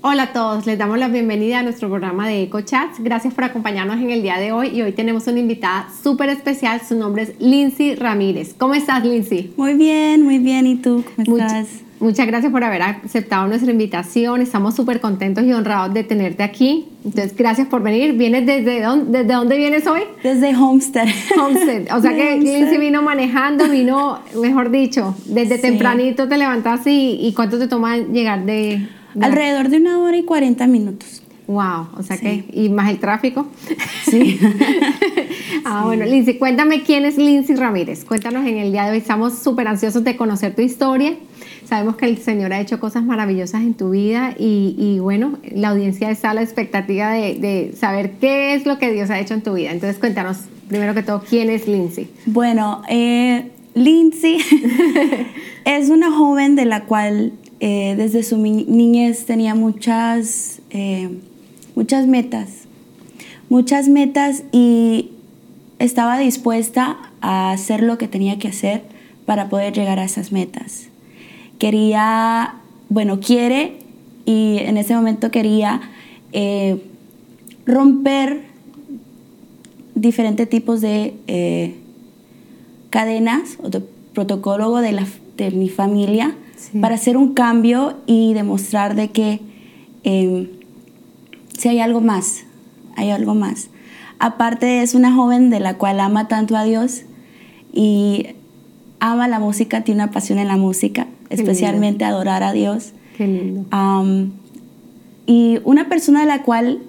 Hola a todos, les damos la bienvenida a nuestro programa de EcoChats. Gracias por acompañarnos en el día de hoy y hoy tenemos una invitada súper especial. Su nombre es Lindsay Ramírez. ¿Cómo estás, Lindsay? Muy bien, muy bien. ¿Y tú cómo estás? Muchas gracias por haber aceptado nuestra invitación. Estamos súper contentos y honrados de tenerte aquí. Entonces, gracias por venir. ¿Vienes desde dónde, desde dónde vienes hoy? Desde Homestead. Homestead. O sea que Lindsay vino manejando, vino, mejor dicho, desde tempranito te levantaste y, y ¿cuánto te toma llegar de, Alrededor de una hora y 40 minutos. Wow, o sea que, y más el tráfico. Sí. ah, bueno, Lindsay, cuéntame quién es Lindsay Ramírez. Cuéntanos en el día de hoy. Estamos súper ansiosos de conocer tu historia. Sabemos que el Señor ha hecho cosas maravillosas en tu vida y, bueno, la audiencia está a la expectativa de, saber qué es lo que Dios ha hecho en tu vida. Entonces, cuéntanos, primero que todo, quién es Lindsay. Bueno, eh, Lindsay es una joven de la cual eh, desde su niñez tenía muchas, eh, muchas metas, muchas metas y estaba dispuesta a hacer lo que tenía que hacer para poder llegar a esas metas. Quería, bueno, quiere y en ese momento quería eh, romper diferentes tipos de cadenas o de protocolo de, la, de mi familia para hacer un cambio y demostrar de que em, si hay algo más, hay algo más. Aparte es una joven de la cual ama tanto a Dios y ama la música, tiene una pasión en la música, especialmente adorar a Dios. Qué lindo. y una persona de la cual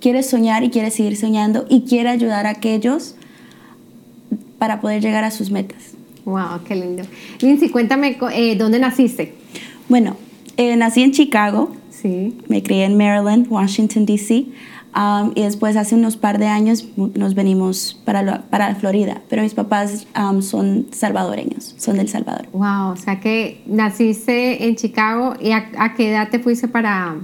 quiere soñar y quiere seguir soñando y quiere ayudar a aquellos para poder llegar a sus metas. Wow, qué lindo. Lindsay, cuéntame, eh, ¿dónde naciste? Bueno, eh, nací en Chicago. Sí. Me crié en Maryland, Washington, D.C. Um, y después, hace unos par de años, nos venimos para, para Florida. Pero mis papás um, son salvadoreños, son del Salvador. Wow, o sea que naciste en Chicago. ¿Y a, qué edad te fuiste para...?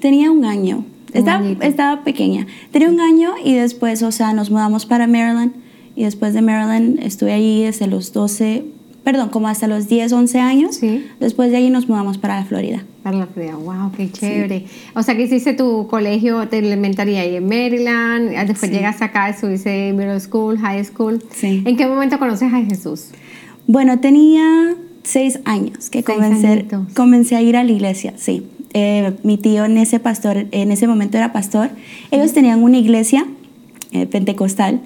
Tenía un año. estaba, estaba pequeña. Tenía un año y después, o sea, nos mudamos para Maryland y después de Maryland estuve ahí desde los 12, perdón, como hasta los 10, 11 años. Sí. Después de ahí nos mudamos para la Florida. Para la Florida, wow, qué chévere. O sea que hiciste tu colegio de elementaria ahí en Maryland, después llegas acá, estuviste en middle school, high school. Sí. ¿En qué momento conoces a Jesús? Bueno, tenía seis años que comencé, comencé a ir a la iglesia, sí. Eh, mi tío en ese pastor, en ese momento era pastor. Ellos tenían una iglesia eh, pentecostal,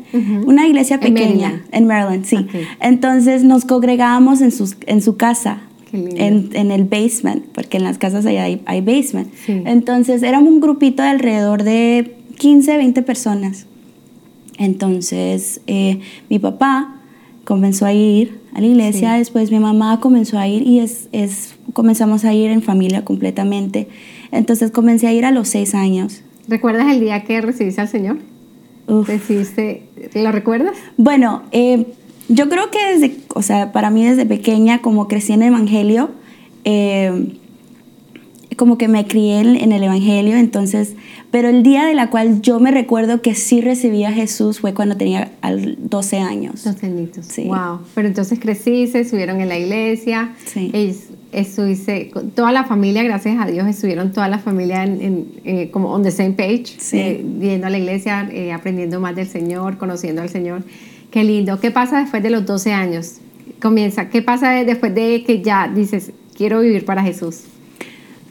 una iglesia pequeña en Maryland, sí. Entonces nos congregábamos en, sus, en su casa, en, en, el basement, porque en las casas allá hay, hay basement. Entonces éramos un grupito de alrededor de 15, 20 personas. Entonces eh, mi papá comenzó a ir a la iglesia, después mi mamá comenzó a ir y es, es, comenzamos a ir en familia completamente. Entonces comencé a ir a los seis años. ¿Recuerdas el día que recibiste al Señor? Decidiste, ¿lo recuerdas? Bueno, eh, yo creo que desde, o sea, para mí desde pequeña, como crecí en el Evangelio, eh, como que me crié en el Evangelio, entonces, pero el día de la cual yo me recuerdo que sí recibí a Jesús fue cuando tenía 12 años. 12 añitos, sí. Wow, pero entonces creciste, estuvieron en la iglesia, sí estuviste, toda la familia, gracias a Dios, estuvieron toda la familia en, eh, como on the same page, eh, yendo a la iglesia, eh, aprendiendo más del Señor, conociendo al Señor. Qué lindo. ¿Qué pasa después de los 12 años? Comienza. ¿Qué pasa después de que ya dices, quiero vivir para Jesús?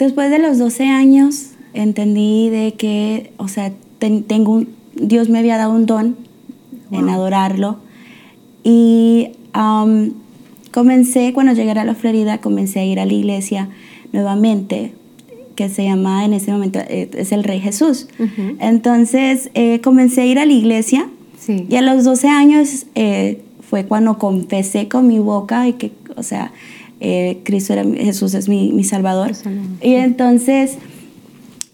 Después de los 12 años entendí de que, o sea, tengo un, Dios me había dado un don en adorarlo. Y um, Comencé, cuando llegué a la Florida, comencé a ir a la iglesia nuevamente, que se llama en ese momento, eh, es el Rey Jesús. Entonces, eh, comencé a ir a la iglesia y a los 12 años eh, fue cuando confesé con mi boca y que, o sea, Cristo era, Jesús es mi, mi Salvador. Y entonces,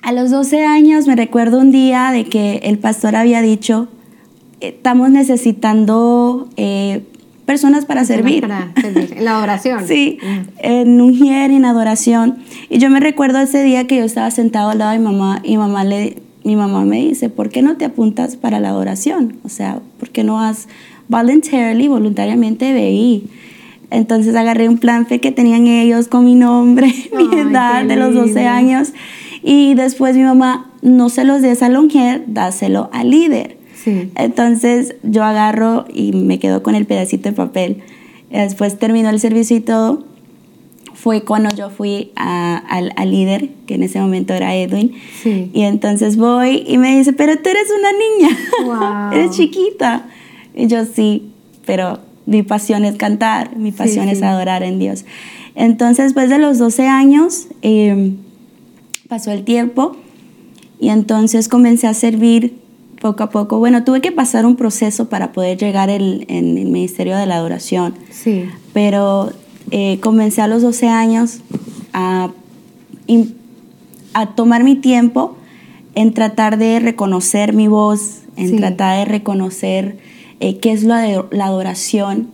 a los 12 años me recuerdo un día de que el pastor había dicho, estamos necesitando personas para servir. Para servir, en la adoración. sí, mm. en un hier, en adoración. Y yo me recuerdo ese día que yo estaba sentado al lado de mi mamá y mamá le, mi mamá me dice, ¿por qué no te apuntas para la adoración? O sea, ¿por qué no has voluntarily, voluntariamente veí? Entonces agarré un plan fe que tenían ellos con mi nombre, mi edad de los 12 años Y después mi mamá, no se los des a mujer, dáselo al líder. Entonces yo agarro y me quedo con el pedacito de papel. Después terminó el servicio y todo. Fue cuando yo fui al, líder, que en ese momento era Edwin. Y entonces voy y me dice, pero tú eres una niña, eres chiquita. Y yo sí, pero mi pasión es cantar, mi pasión es adorar en Dios. Entonces, después de los 12 años, em, pasó el tiempo y entonces comencé a servir poco a poco. Bueno, tuve que pasar un proceso para poder llegar en el Ministerio de la Adoración. Sí. Pero eh, comencé a los 12 años a, a tomar mi tiempo en tratar de reconocer mi voz, en tratar de reconocer eh, qué es la, la adoración,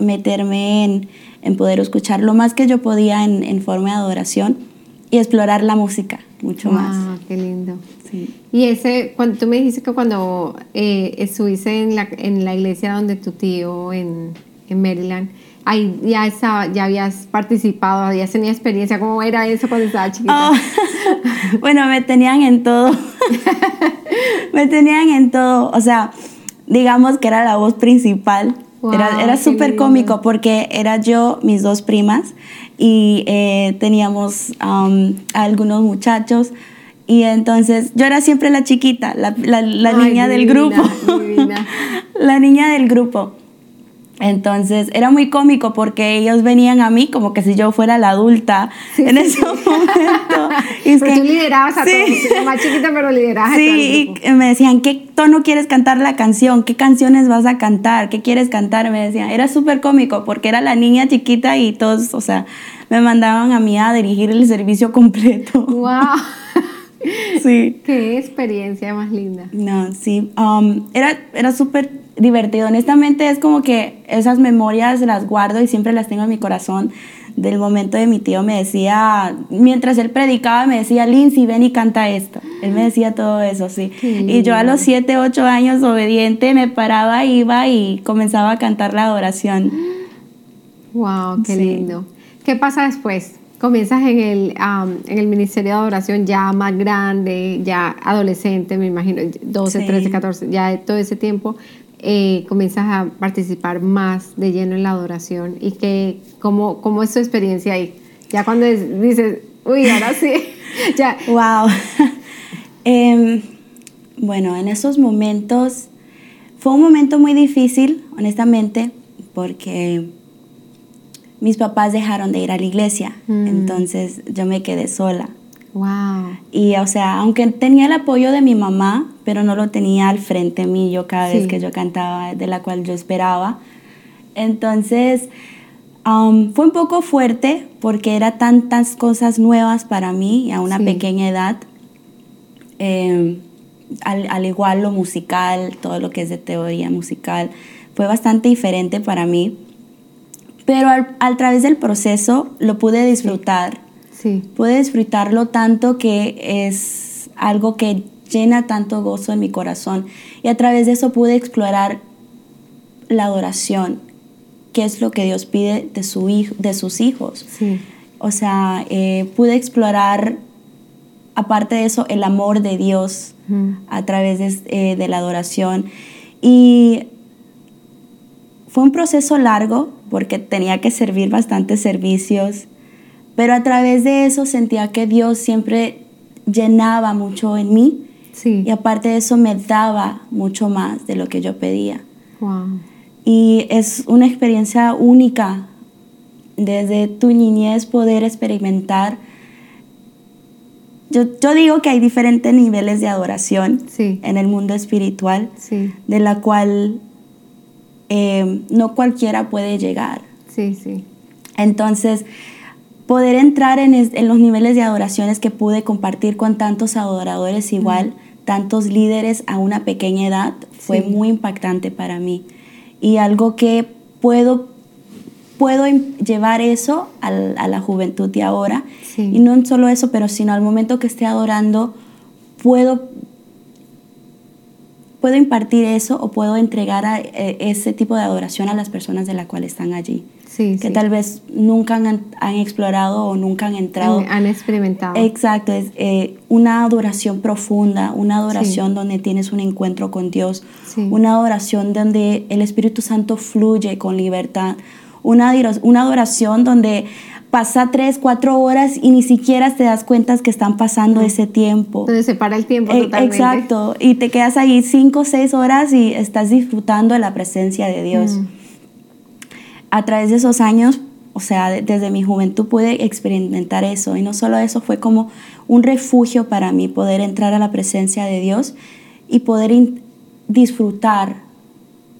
meterme en, en, poder escuchar lo más que yo podía en, en, forma de adoración y explorar la música mucho más. Ah, qué lindo. Sí. Y ese, cuando tú me dijiste que cuando eh, estuviste en la, en la iglesia donde tu tío en, en Maryland, ahí ya estaba, ya habías participado, ya tenía experiencia, ¿cómo era eso cuando estaba chiquita? Oh, bueno, me tenían en todo. me tenían en todo. O sea, digamos que era la voz principal. era era súper cómico porque era yo, mis dos primas, y eh, teníamos um, algunos muchachos. Y entonces yo era siempre la chiquita, la, la, niña del grupo. la niña del grupo. Entonces era muy cómico porque ellos venían a mí como que si yo fuera la adulta en ese momento. Y pero tú liderabas a todos, más chiquita pero liderabas Sí, y me decían, ¿qué tono quieres cantar la canción? ¿Qué canciones vas a cantar? ¿Qué quieres cantar? Me decían, era súper cómico porque era la niña chiquita y todos, o sea, me mandaban a mí a dirigir el servicio completo. ¡Wow! sí. Qué experiencia más linda. No, sí. Um, era era súper divertido. Honestamente es como que esas memorias las guardo y siempre las tengo en mi corazón del momento de mi tío me decía, mientras él predicaba, me decía, Lindsay, ven y canta esto. Él me decía todo eso, sí. Y yo a los 7, 8 años, obediente, me paraba, iba y comenzaba a cantar la adoración. ¡Wow! ¡Qué lindo! ¿Qué pasa después? Comienzas en el, en el Ministerio de Adoración ya más grande, ya adolescente, me imagino, 12, 13, 14, ya todo ese tiempo eh, comienzas a participar más de lleno en la adoración y que cómo, cómo es tu experiencia ahí. Ya cuando dices, uy, ahora sí, ya. Wow. Em, bueno, en esos momentos fue un momento muy difícil, honestamente, porque mis papás dejaron de ir a la iglesia, mm. entonces yo me quedé sola. Wow. Y o sea, aunque tenía el apoyo de mi mamá, pero no lo tenía al frente mío cada vez que yo cantaba, de la cual yo esperaba. Entonces, um, fue un poco fuerte porque era tantas cosas nuevas para mí a una pequeña edad. Em, al, igual lo musical, todo lo que es de teoría musical, fue bastante diferente para mí. Pero a través del proceso lo pude disfrutar Sí. Pude disfrutarlo tanto que es algo que llena tanto gozo en mi corazón. Y a través de eso pude explorar la adoración, qué es lo que Dios pide de, su hijo, de sus hijos. Sí. O sea, eh, pude explorar, aparte de eso, el amor de Dios a través de, eh, de la adoración. Y fue un proceso largo porque tenía que servir bastantes servicios pero a través de eso sentía que Dios siempre llenaba mucho en mí. Sí. Y aparte de eso me daba mucho más de lo que yo pedía. Wow. Y es una experiencia única desde tu niñez poder experimentar. Yo, yo digo que hay diferentes niveles de adoración sí. en el mundo espiritual, sí. de la cual eh, no cualquiera puede llegar. Sí, sí. Entonces, poder entrar en, los niveles de adoraciones que pude compartir con tantos adoradores igual, tantos líderes a una pequeña edad, fue muy impactante para mí. Y algo que puedo, puedo llevar eso a la juventud de ahora. Y no solo eso, pero sino al momento que esté adorando, puedo, puedo impartir eso o puedo entregar a, e, ese tipo de adoración a las personas de las cuales están allí. Sí, que sí. tal vez nunca han, han explorado o nunca han entrado. Han, han experimentado. Exacto, es eh, una adoración profunda, una adoración donde tienes un encuentro con Dios, una adoración donde el Espíritu Santo fluye con libertad, una, una adoración donde pasa tres, cuatro horas y ni siquiera te das cuenta que están pasando ese tiempo. Entonces se para el tiempo Eh, totalmente. Exacto, y te quedas ahí cinco seis horas y estás disfrutando de la presencia de Dios. Mm. A través de esos años, o sea, de- desde mi juventud pude experimentar eso. Y no solo eso, fue como un refugio para mí poder entrar a la presencia de Dios y poder in- disfrutar,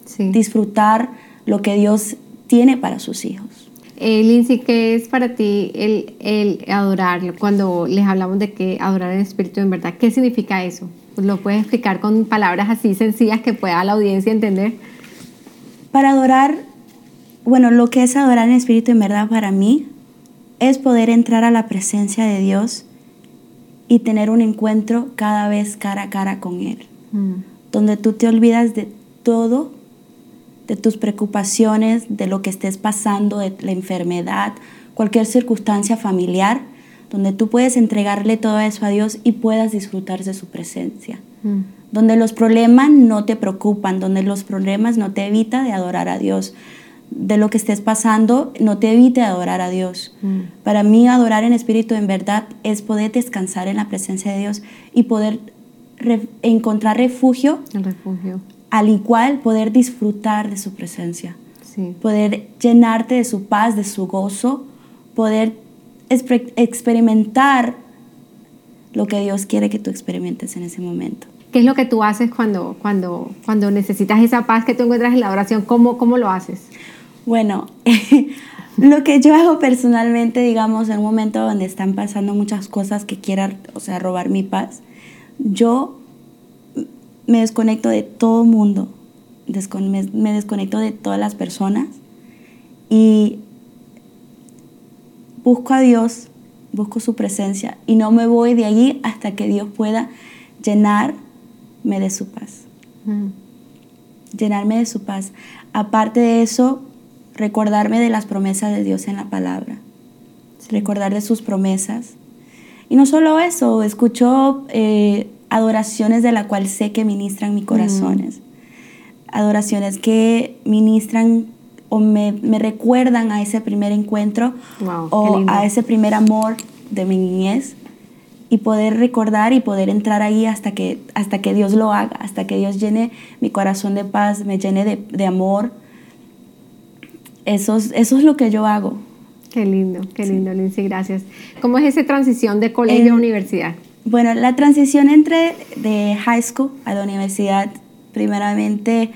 Sí. disfrutar lo que Dios tiene para sus hijos. Eh, Lindsay, ¿qué es para ti el, el adorar? Cuando les hablamos de que adorar en espíritu en verdad, ¿qué significa eso? ¿Lo puedes explicar con palabras así sencillas que pueda la audiencia entender? Para adorar, bueno, lo que es adorar en espíritu en verdad para mí es poder entrar a la presencia de Dios y tener un encuentro cada vez cara a cara con Él, Mm. donde tú te olvidas de todo, de tus preocupaciones, de lo que estés pasando, de la enfermedad, cualquier circunstancia familiar, donde tú puedes entregarle todo eso a Dios y puedas disfrutar de su presencia Mm. donde los problemas no te preocupan, donde los problemas no te evita de adorar a Dios, de lo que estés pasando no te evite adorar a Dios. Mm. Para mí adorar en espíritu en verdad es poder descansar en la presencia de Dios y poder re- encontrar refugio, El refugio. al igual poder disfrutar de su presencia, Sí. poder llenarte de su paz, de su gozo, poder experimentar lo que Dios quiere que tú experimentes en ese momento. ¿Qué es lo que tú haces cuando, cuando, cuando necesitas esa paz que tú encuentras en la oración? ¿Cómo, cómo lo haces? Bueno, lo que yo hago personalmente, digamos, en un momento donde están pasando muchas cosas que quieran, o sea, robar mi paz, yo me desconecto de todo mundo, descon- me, me desconecto de todas las personas y busco a Dios, busco su presencia y no me voy de allí hasta que Dios pueda llenarme de su paz Mm. llenarme de su paz. Aparte de eso, recordarme de las promesas de Dios en la palabra, recordar de sus promesas. Y no solo eso, escucho eh, adoraciones de la cual sé que ministran mis corazones, adoraciones que ministran o me, me recuerdan a ese primer encuentro Wow, o a ese primer amor de mi niñez y poder recordar y poder entrar ahí hasta que, hasta que Dios lo haga, hasta que Dios llene mi corazón de paz, me llene de, de amor. Eso es, eso es lo que yo hago. Qué lindo, qué lindo, Lindsay, gracias. ¿Cómo es esa transición de colegio En- a universidad? Bueno, la transición entre de high school a la universidad, primeramente,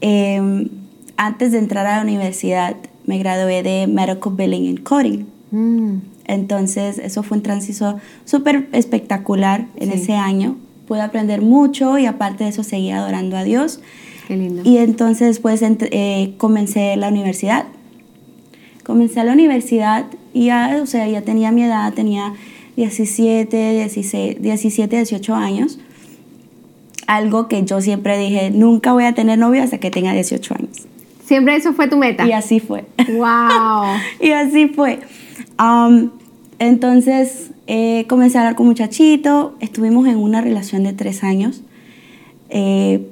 eh, antes de entrar a la universidad, me gradué de Medical Billing and Coding. Mm, Entonces, eso fue un transición súper espectacular en Sí. ese año. Pude aprender mucho y aparte de eso seguía adorando a Dios. Qué lindo. Y entonces, pues, ent- eh, comencé la universidad. Comencé la universidad y ya, o sea, ya tenía mi edad, tenía 17, 16, 17, 18 años. Algo que yo siempre dije, nunca voy a tener novio hasta que tenga 18 años. Siempre eso fue tu meta. Y así fue. Wow. y así fue. Am, entonces eh, comencé a hablar con muchachito, estuvimos en una relación de tres años. Eh,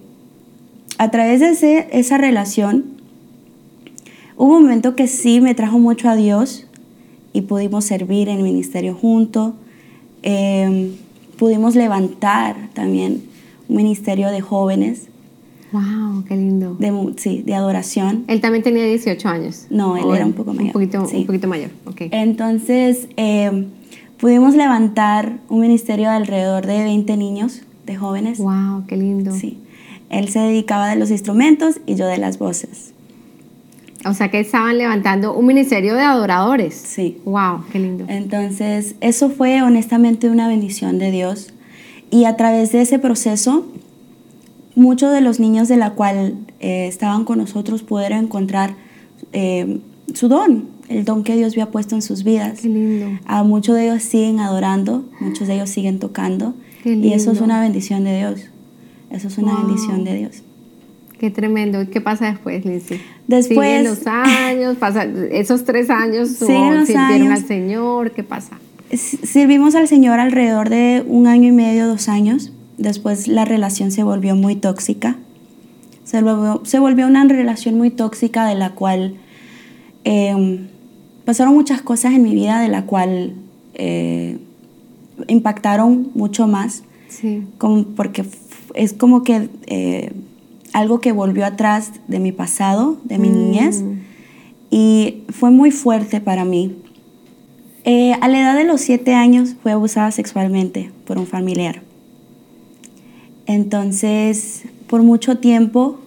a través de ese- esa relación, hubo un momento que sí me trajo mucho a Dios y pudimos servir en el ministerio juntos. Eh, pudimos levantar también un ministerio de jóvenes, Wow, qué lindo. de, sí, de adoración. Él también tenía 18 años. No, él ¿O era un poco mayor, Un poquito, sí. un poquito mayor, ok. Entonces, eh, pudimos levantar un ministerio de alrededor de 20 niños, de jóvenes. Wow, qué lindo. Sí. Él se dedicaba de los instrumentos y yo de las voces. O sea que estaban levantando un ministerio de adoradores. Sí. Wow, qué lindo. Entonces, eso fue honestamente una bendición de Dios. Y a través de ese proceso, muchos de los niños de la cual eh, estaban con nosotros pudieron encontrar eh, su don, el don que Dios había puesto en sus vidas. Qué lindo. A muchos de ellos siguen adorando, muchos de ellos siguen tocando. Y eso es una bendición de Dios. Eso es una Wow. bendición de Dios. Qué tremendo. ¿Y qué pasa después, Lindsay? Después- Siguen los años, pasa, esos tres años sirvieron años. al Señor, ¿qué pasa? S- Servimos al Señor alrededor de un año y medio, dos años. Después la relación se volvió muy tóxica. Se volvió, se volvió una relación muy tóxica de la cual eh, pasaron muchas cosas en mi vida de la cual eh, impactaron mucho más. Sí. como- porque es como que eh, algo que volvió atrás de mi pasado, de mi Mm. niñez, y fue muy fuerte para mí. Eh, a la edad de los siete años fue abusada sexualmente por un familiar. Entonces, por mucho tiempo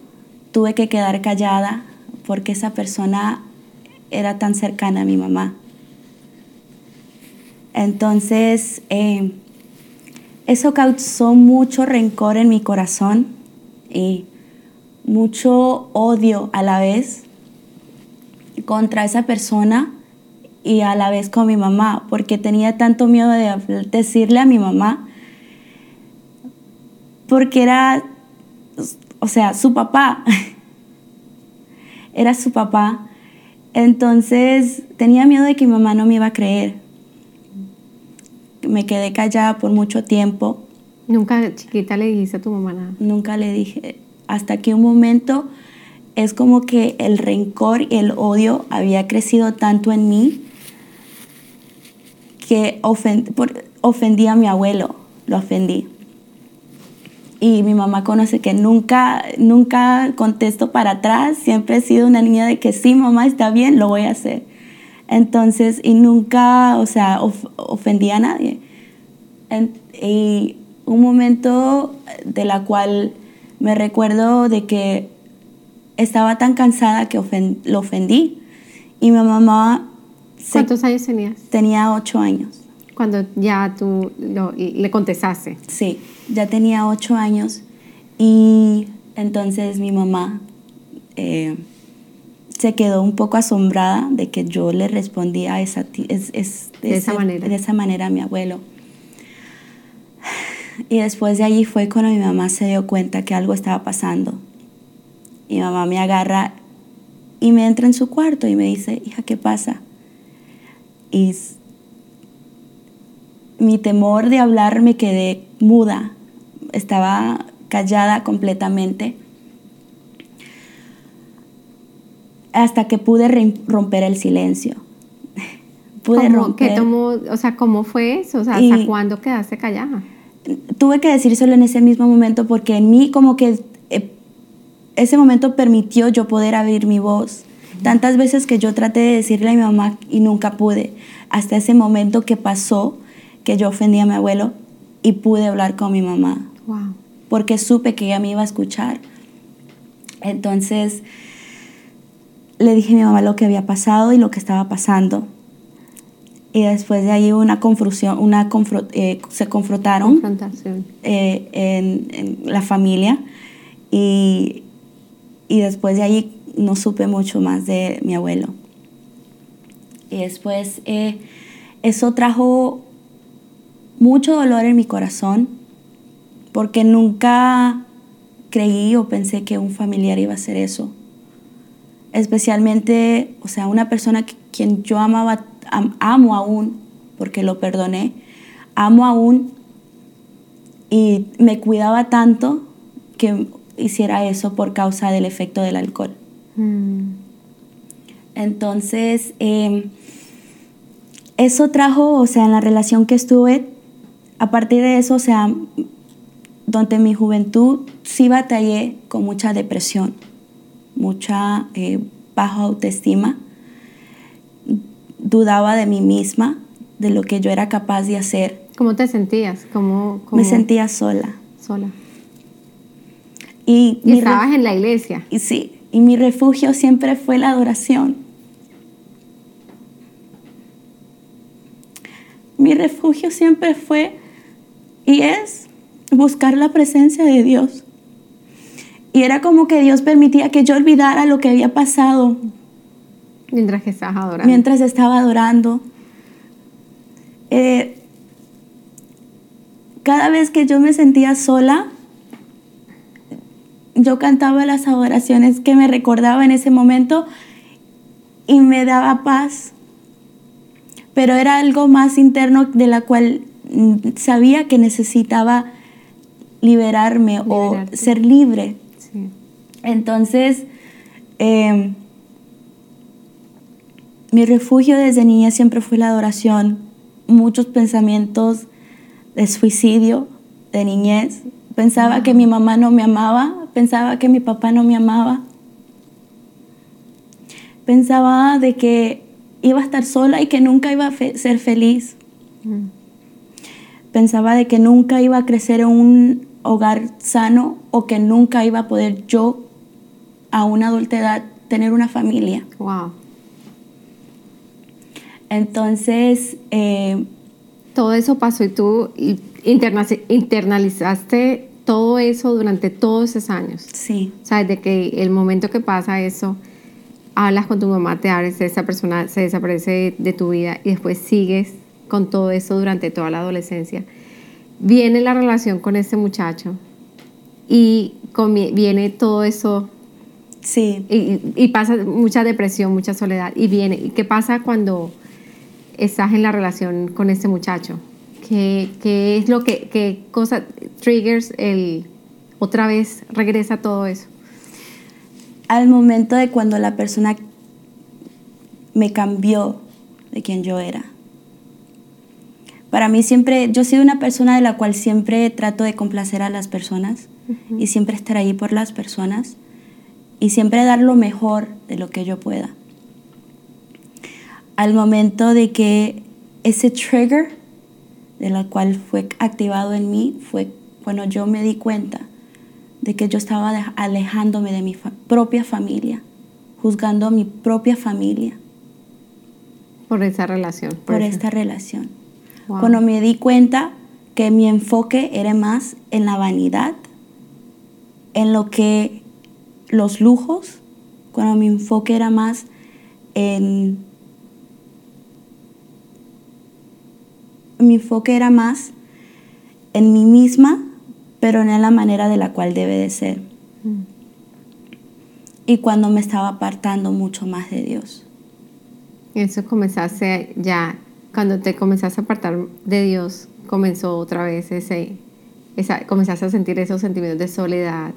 tuve que quedar callada porque esa persona era tan cercana a mi mamá. Entonces, eh, eso causó mucho rencor en mi corazón y mucho odio a la vez contra esa persona y a la vez con mi mamá, porque tenía tanto miedo de decirle a mi mamá, porque era, o sea, su papá, era su papá. Entonces tenía miedo de que mi mamá no me iba a creer. Me quedé callada por mucho tiempo Nunca chiquita le dijiste a tu mamá nada. Nunca le dije, hasta que un momento es como que el rencor y el odio había crecido tanto en mí que ofen- por- ofendí a mi abuelo, lo ofendí. Y mi mamá conoce que nunca, nunca contesto para atrás, siempre he sido una niña de que sí, mamá, está bien, lo voy a hacer. Entonces, y nunca, o sea, of- ofendí a nadie. En- y un momento de la cual me recuerdo de que estaba tan cansada que ofen- lo ofendí. Y mi mamá se- ¿Cuántos años tenías? tenía ocho años. Cuando ya tú lo- le contestaste. Sí, ya tenía ocho años. Y entonces mi mamá eh, se quedó un poco asombrada de que yo le respondía esa, es- es- De esa ese- manera. de esa manera a mi abuelo. Y después de allí fue cuando mi mamá se dio cuenta que algo estaba pasando. Y mi mamá me agarra y me entra en su cuarto y me dice, hija, ¿qué pasa? Y mi temor de hablar me quedé muda, estaba callada completamente. Hasta que pude romper el silencio. pude ¿Cómo, romper. ¿Qué tomó, o sea, cómo fue eso? O sea, ¿hasta cuándo quedaste callada? tuve que decírselo en ese mismo momento porque en mí como que eh, ese momento permitió yo poder abrir mi voz. Tantas veces que yo traté de decirle a mi mamá y nunca pude, hasta ese momento que pasó que yo ofendí a mi abuelo y pude hablar con mi mamá Wow. porque supe que ella me iba a escuchar. Entonces le dije a mi mamá lo que había pasado y lo que estaba pasando. Y después de ahí hubo una confusión, una confro- eh, se confrontaron eh, en, en la familia y, y después de ahí no supe mucho más de mi abuelo. Y después eh, eso trajo mucho dolor en mi corazón porque nunca creí o pensé que un familiar iba a hacer eso. Especialmente, o sea, una persona que, quien yo amaba, am- amo aún, porque lo perdoné, amo aún y me cuidaba tanto que hiciera eso por causa del efecto del alcohol. Mm. Entonces, eh, eso trajo, o sea, en la relación que estuve, a partir de eso, o sea, donde mi juventud sí batallé con mucha depresión, mucha eh, baja autoestima, dudaba de mí misma, de lo que yo era capaz de hacer, ¿Cómo te sentías? ¿Cómo, cómo- me sentía sola. sola? Y, Y estabas en la iglesia. Y sí, y mi refugio siempre fue la adoración. Mi refugio siempre fue y es buscar la presencia de Dios. Y era como que Dios permitía que yo olvidara lo que había pasado Mientras que estabas adorando. mientras estaba adorando. Eh, cada vez que yo me sentía sola, yo cantaba las adoraciones que me recordaba en ese momento y me daba paz. Pero era algo más interno de la cual mm, sabía que necesitaba liberarme o ser libre. Entonces, em, mi refugio desde niña siempre fue la adoración. Muchos pensamientos de suicidio de niñez. Pensaba que mi mamá no me amaba, pensaba que mi papá no me amaba. Pensaba de que iba a estar sola y que nunca iba a ser feliz. Mm. Pensaba de que nunca iba a crecer en un hogar sano o que nunca iba a poder yo a una adulta edad tener una familia. Wow. Entonces... Eh, todo eso pasó y tú internalizaste todo eso durante todos esos años. Sí. O sea, desde que el momento que pasa eso, hablas con tu mamá, te abres, esa persona se desaparece de tu vida y después sigues con todo eso durante toda la adolescencia. Viene la relación con este muchacho y viene todo eso Sí. Y, y, pasa mucha depresión, mucha soledad. Y viene, ¿y qué pasa cuando estás en la relación con este muchacho? ¿Qué, qué es lo que, qué cosa triggers el, otra vez regresa todo eso? Al momento de cuando la persona me cambió de quien yo era. Para mí siempre, yo soy una persona de la cual siempre trato de complacer a las personas y siempre estar ahí por las personas y siempre dar lo mejor de lo que yo pueda. Al momento de que ese trigger de la cual fue activado en mí fue cuando yo me di cuenta de que yo estaba alejándome de mi propia familia, juzgando a mi propia familia. Por esa relación. Por, esta relación. Cuando me di cuenta que mi enfoque era más en la vanidad, en lo que los lujos, cuando mi enfoque era más en... Mi enfoque era más en mí misma, pero no en la manera de la cual debe de ser. Mm. Y cuando me estaba apartando mucho más de Dios. Eso comenzaste ya, cuando te comenzaste a apartar de Dios, comenzó otra vez ese, comenzaste a sentir esos sentimientos de soledad,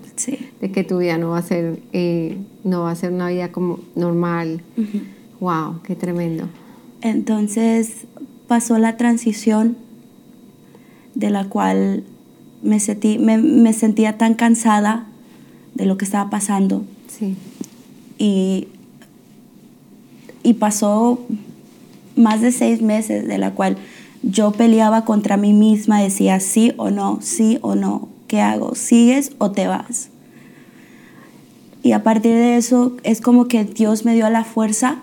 de que tu vida no va a ser, eh, no va a ser una vida como normal. Wow, qué tremendo. Entonces pasó la transición de la cual me, sentí, me, sentía tan cansada de lo que estaba pasando. Sí. Y, y pasó más de seis meses de la cual yo peleaba contra mí misma, decía sí o no, sí o no, ¿qué hago? ¿Sigues o te vas? Y a partir de eso es como que Dios me dio la fuerza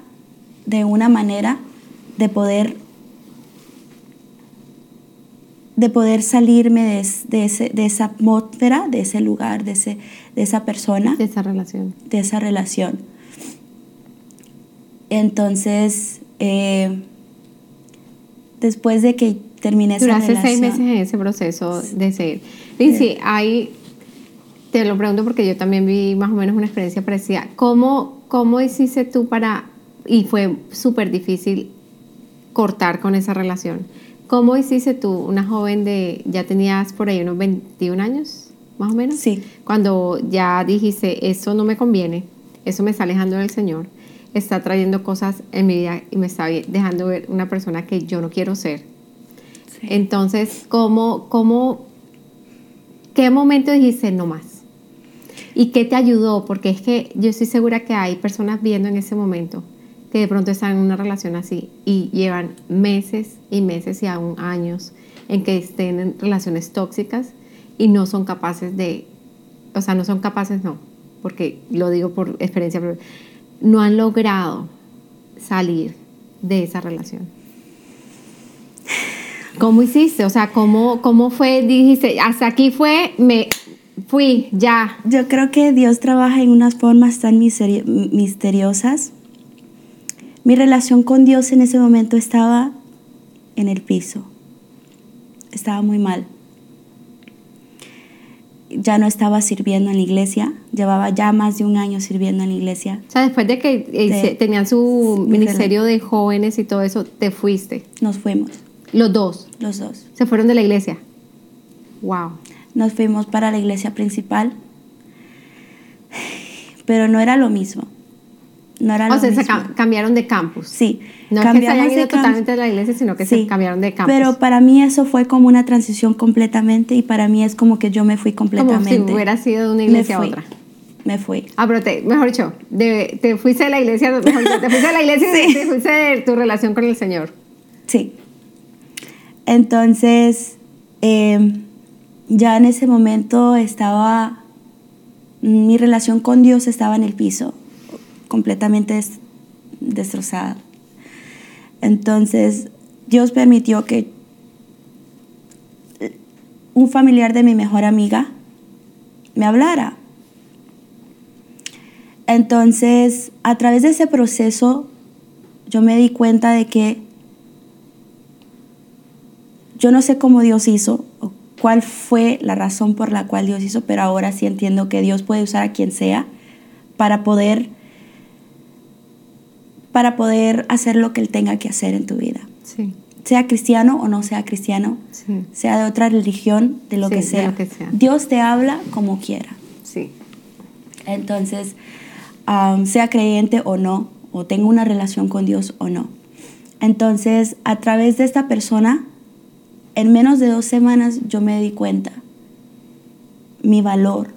de una manera de poder de poder salirme de, ese, de esa atmósfera, de ese lugar, de, ese, de esa persona. De esa relación. De esa relación. Entonces, eh, después de que terminé esa Duraste seis meses en ese proceso de seguir. Lindsay, ahí te lo pregunto porque yo también vi más o menos una experiencia parecida. ¿Cómo, cómo hiciste tú para, y fue súper difícil cortar con esa relación? ¿Cómo hiciste tú, una joven de, ya tenías por ahí unos 21 años, más o menos? Sí. Cuando ya dijiste, eso no me conviene, eso me está alejando del Señor, está trayendo cosas en mi vida y me está dejando ver una persona que yo no quiero ser. Entonces, ¿cómo, cómo, qué momento dijiste no más? ¿Y qué te ayudó? Porque es que yo estoy segura que hay personas viendo en ese momento que de pronto están en una relación así y llevan meses y meses y aún años en que estén en relaciones tóxicas y no son capaces de, o sea, no son capaces, no, porque lo digo por experiencia, pero no han logrado salir de esa relación. ¿Cómo hiciste? O sea, ¿cómo, cómo fue? Dijiste, hasta aquí fue, me fui, ya. Yo creo que Dios trabaja en unas formas tan misteriosas. Mi relación con Dios en ese momento estaba en el piso. Estaba muy mal. Ya no estaba sirviendo en la iglesia, llevaba ya más de un año sirviendo en la iglesia. O sea, después de que eh, De- tenían su mi ministerio de jóvenes y todo eso, te fuiste. Nos fuimos, Los dos los dos. se fueron de la iglesia. Wow. Nos fuimos para la iglesia principal, pero no era lo mismo. No era O lo sea, se ca- cambiaron de campus. Sí, No es que se hayan ido de totalmente de la iglesia, sino que se Sí, cambiaron de campus. Pero para mí eso fue como una transición completamente y para mí es como que yo me fui Como completamente. si hubiera sido de una iglesia a otra. Me fui. Ah, pero te, mejor dicho, de- te fuiste de la iglesia, mejor dicho, te fuiste de la iglesia y Sí. te fuiste de tu relación con el Señor. Sí. Entonces, eh, ya en ese momento estaba, mi relación con Dios estaba en el piso, completamente des- destrozada. Entonces, Dios permitió que un familiar de mi mejor amiga me hablara. Entonces, a través de ese proceso, yo me di cuenta de que yo no sé cómo Dios hizo o cuál fue la razón por la cual Dios hizo, pero ahora sí entiendo que Dios puede usar a quien sea para poder para poder hacer lo que él tenga que hacer en tu vida. Sí, Sea cristiano o no sea cristiano, sí, sea de otra religión, de lo, Sí, que, de sea. lo que sea. Dios te habla como quiera. sí. Entonces, sea creyente o no, o tenga una relación con Dios o no. Entonces, a través de esta persona, en menos de dos semanas yo me di cuenta mi valor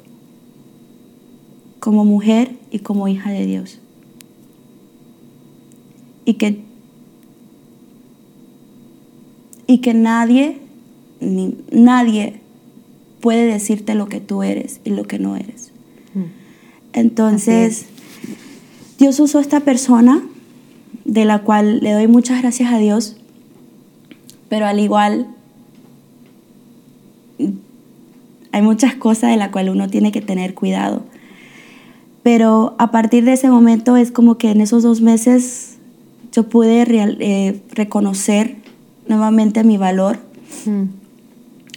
como mujer y como hija de Dios. Y que, y que nadie, ni, nadie puede decirte lo que tú eres y lo que no eres. Mm. Entonces, Dios usó a esta persona, de la cual le doy muchas gracias a Dios, pero al igual hay muchas cosas de las cuales uno tiene que tener cuidado. Pero a partir de ese momento es como que en esos dos meses yo pude real- eh, reconocer nuevamente mi valor Mm.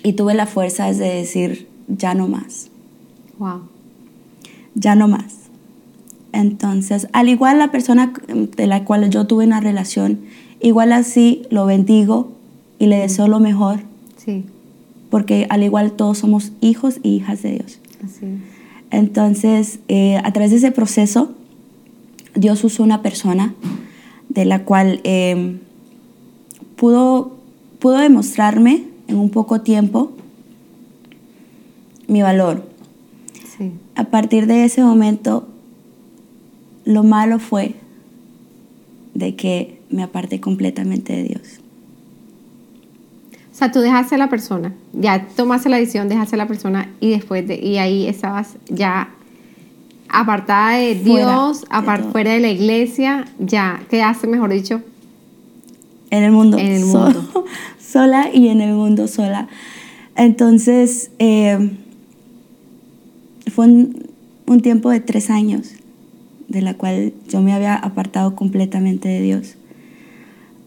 y tuve la fuerza de decir, ya no más Wow. ya no más. Entonces, al igual la persona de la cual yo tuve una relación, igual así lo bendigo y le deseo lo mejor, Sí, porque al igual todos somos hijos y hijas de Dios. así es. Entonces, eh, a través de ese proceso, Dios usó una persona de la cual eh, pudo, pudo demostrarme en un poco tiempo mi valor. Sí. a partir de ese momento, lo malo fue de que me aparté completamente de Dios. O sea, tú dejaste a la persona, ya tomaste la decisión, dejaste a la persona y después de, y ahí estabas ya apartada de Fuera Dios, de fuera de la iglesia, ya quedaste, mejor dicho, En el mundo. En el so- mundo. sola y en el mundo sola. Entonces, eh, fue un, un tiempo de tres años de la cual yo me había apartado completamente de Dios.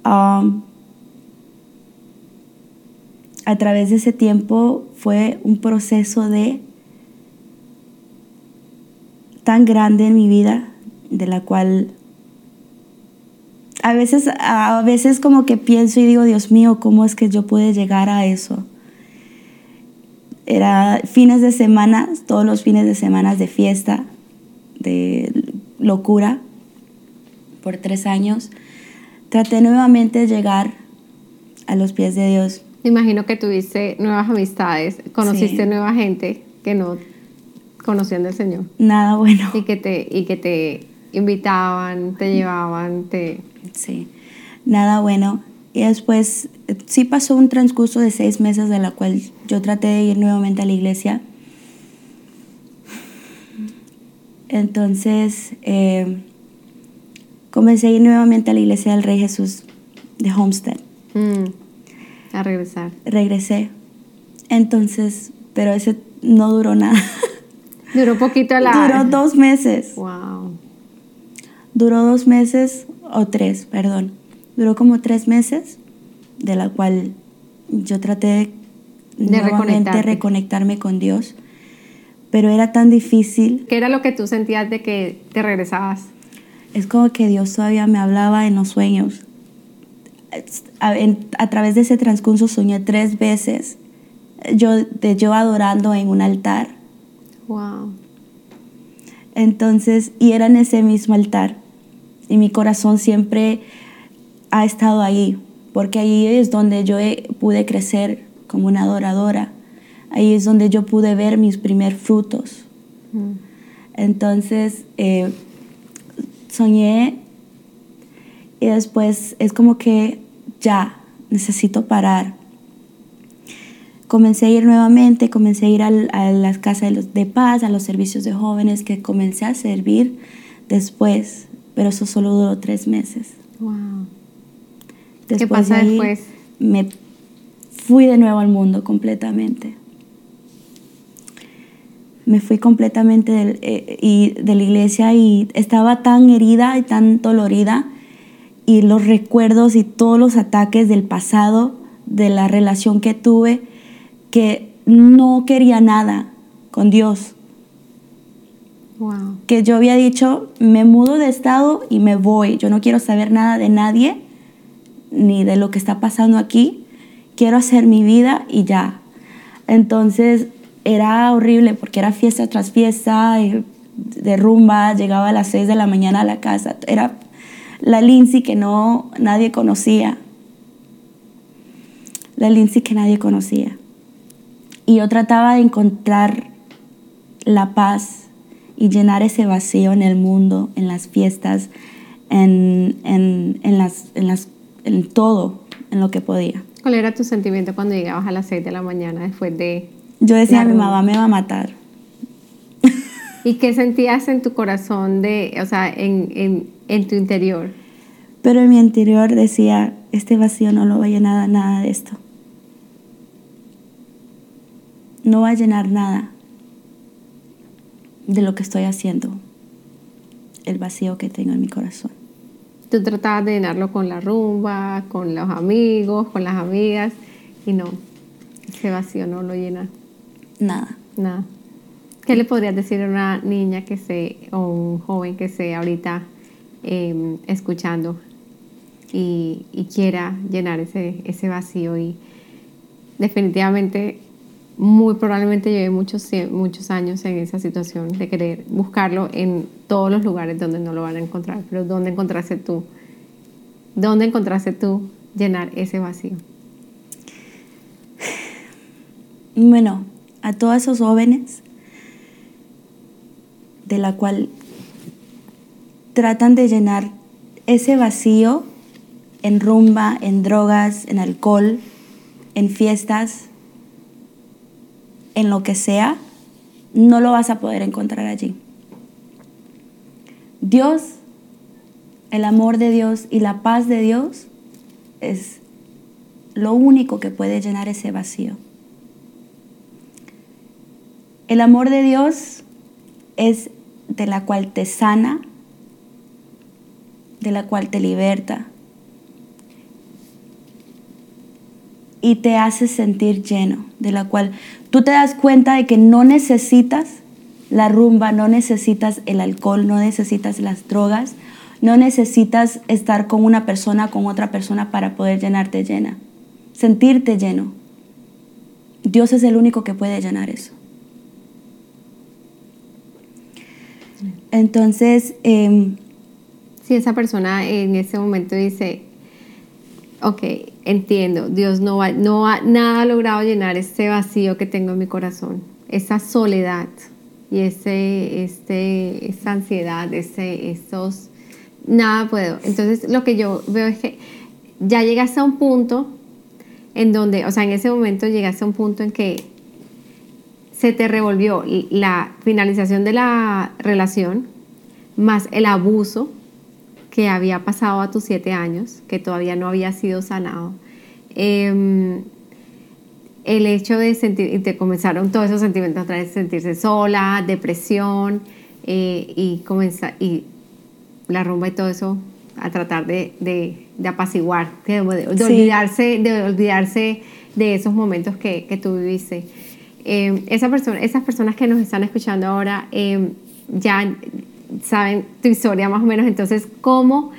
Um, a través de ese tiempo fue un proceso de tan grande en mi vida, de la cual a veces, a veces como que pienso y digo, Dios mío, ¿cómo es que yo pude llegar a eso? Era fines de semana, todos los fines de semana de fiesta, de locura, por tres años. Traté nuevamente de llegar a los pies de Dios. me imagino que tuviste nuevas amistades, conociste Sí. nueva gente que no conocían del Señor Nada bueno. y que te, y que te invitaban, te llevaban, te... Sí, nada bueno. Y después sí pasó un transcurso de seis meses de la cual yo traté de ir nuevamente a la iglesia. Entonces eh, comencé a ir nuevamente a la iglesia del Rey Jesús de Homestead. mm, a regresar. Regresé. Entonces, pero ese no duró nada. Duró poquito la... Duró dos meses. Wow. Duró dos meses, o tres, perdón. Duró como tres meses, de la cual yo traté de, De reconectarme con Dios. pero era tan difícil. ¿Qué era lo que tú sentías de que te regresabas? Es como que Dios todavía me hablaba en los sueños. A, a través de ese transcurso soñé tres veces yo, de yo adorando en un altar. Wow. Entonces, y era en ese mismo altar. Y mi corazón siempre ha estado ahí, porque ahí es donde yo pude crecer como una adoradora. Ahí es donde yo pude ver mis primer frutos. Mm. Entonces, eh, soñé y después es como que ya, necesito parar comencé a ir nuevamente, comencé a ir a las casas de, paz, a los servicios de jóvenes, que comencé a servir después, pero eso solo duró tres meses. Wow. ¿Qué pasa después? Me fui de nuevo al mundo completamente. Me fui completamente eh, y de la iglesia y estaba tan herida y tan dolorida y los recuerdos y todos los ataques del pasado, de la relación que tuve, que no quería nada con Dios. Que yo había dicho, me mudo de estado y me voy. Yo no quiero saber nada de nadie, ni de lo que está pasando aquí. Quiero hacer mi vida y ya. Entonces era horrible porque era fiesta tras fiesta, de rumba, llegaba a las 6 de la mañana a la casa. Era la Lindsay que no nadie conocía. La Lindsay que nadie conocía. Y yo trataba de encontrar la paz y llenar ese vacío en el mundo, en las fiestas, en, en, en, las, en, las, en todo, en lo que podía. ¿Cuál era tu sentimiento cuando llegabas a las 6 de la mañana después de... Yo decía, mi mamá me va a matar. ¿Y qué sentías en tu corazón, de, o sea, en, en, en tu interior? Pero en mi interior decía, este vacío no lo va a llenar nada de esto. No va a llenar nada de lo que estoy haciendo, el vacío que tengo en mi corazón. Tú tratabas de llenarlo con la rumba, con los amigos, con las amigas, y no, ese vacío no lo llena. Nada. Nada. ¿Qué le podrías decir a una niña que se, o un joven que se ahorita em, escuchando y, y, quiera llenar ese, ese vacío? Y definitivamente muy probablemente lleve muchos, muchos años en esa situación de querer buscarlo en todos los lugares donde no lo van a encontrar. Pero ¿dónde encontraste tú? ¿Dónde encontraste tú llenar ese vacío? Bueno, a todos esos jóvenes de la cual tratan de llenar ese vacío en rumba, en drogas, en alcohol, en fiestas, en lo que sea, no lo vas a poder encontrar allí. Dios, el amor de Dios y la paz de Dios es lo único que puede llenar ese vacío. El amor de Dios es de la cual te sana, de la cual te liberta y te hace sentir lleno, de la cual tú te das cuenta de que no necesitas la rumba, no necesitas el alcohol, no necesitas las drogas, no necesitas estar con una persona, con otra persona para poder llenarte llena, sentirte lleno. Dios es el único que puede llenar eso. Entonces, em, si esa persona en ese momento dice, ok, entiendo, Dios no, va, no ha, nada ha logrado llenar ese vacío que tengo en mi corazón, esa soledad y ese, este, esa ansiedad, ese, esos, nada puedo. Entonces lo que yo veo es que ya llegaste a un punto en donde, o sea, en ese momento llegaste a un punto en que se te revolvió la finalización de la relación más el abuso que había pasado a tus siete años, que todavía no había sido sanado. Em, el hecho de sentir, y te comenzaron todos esos sentimientos otra vez, sentirse sola, depresión, eh, y, comenzar, y la rumba y todo eso, a tratar de, de, de apaciguar, de, olvidarse, de olvidarse de esos momentos que, que tú viviste. eh, esa persona, esas personas que nos están escuchando ahora eh, ya saben tu historia más o menos, entonces, ¿cómo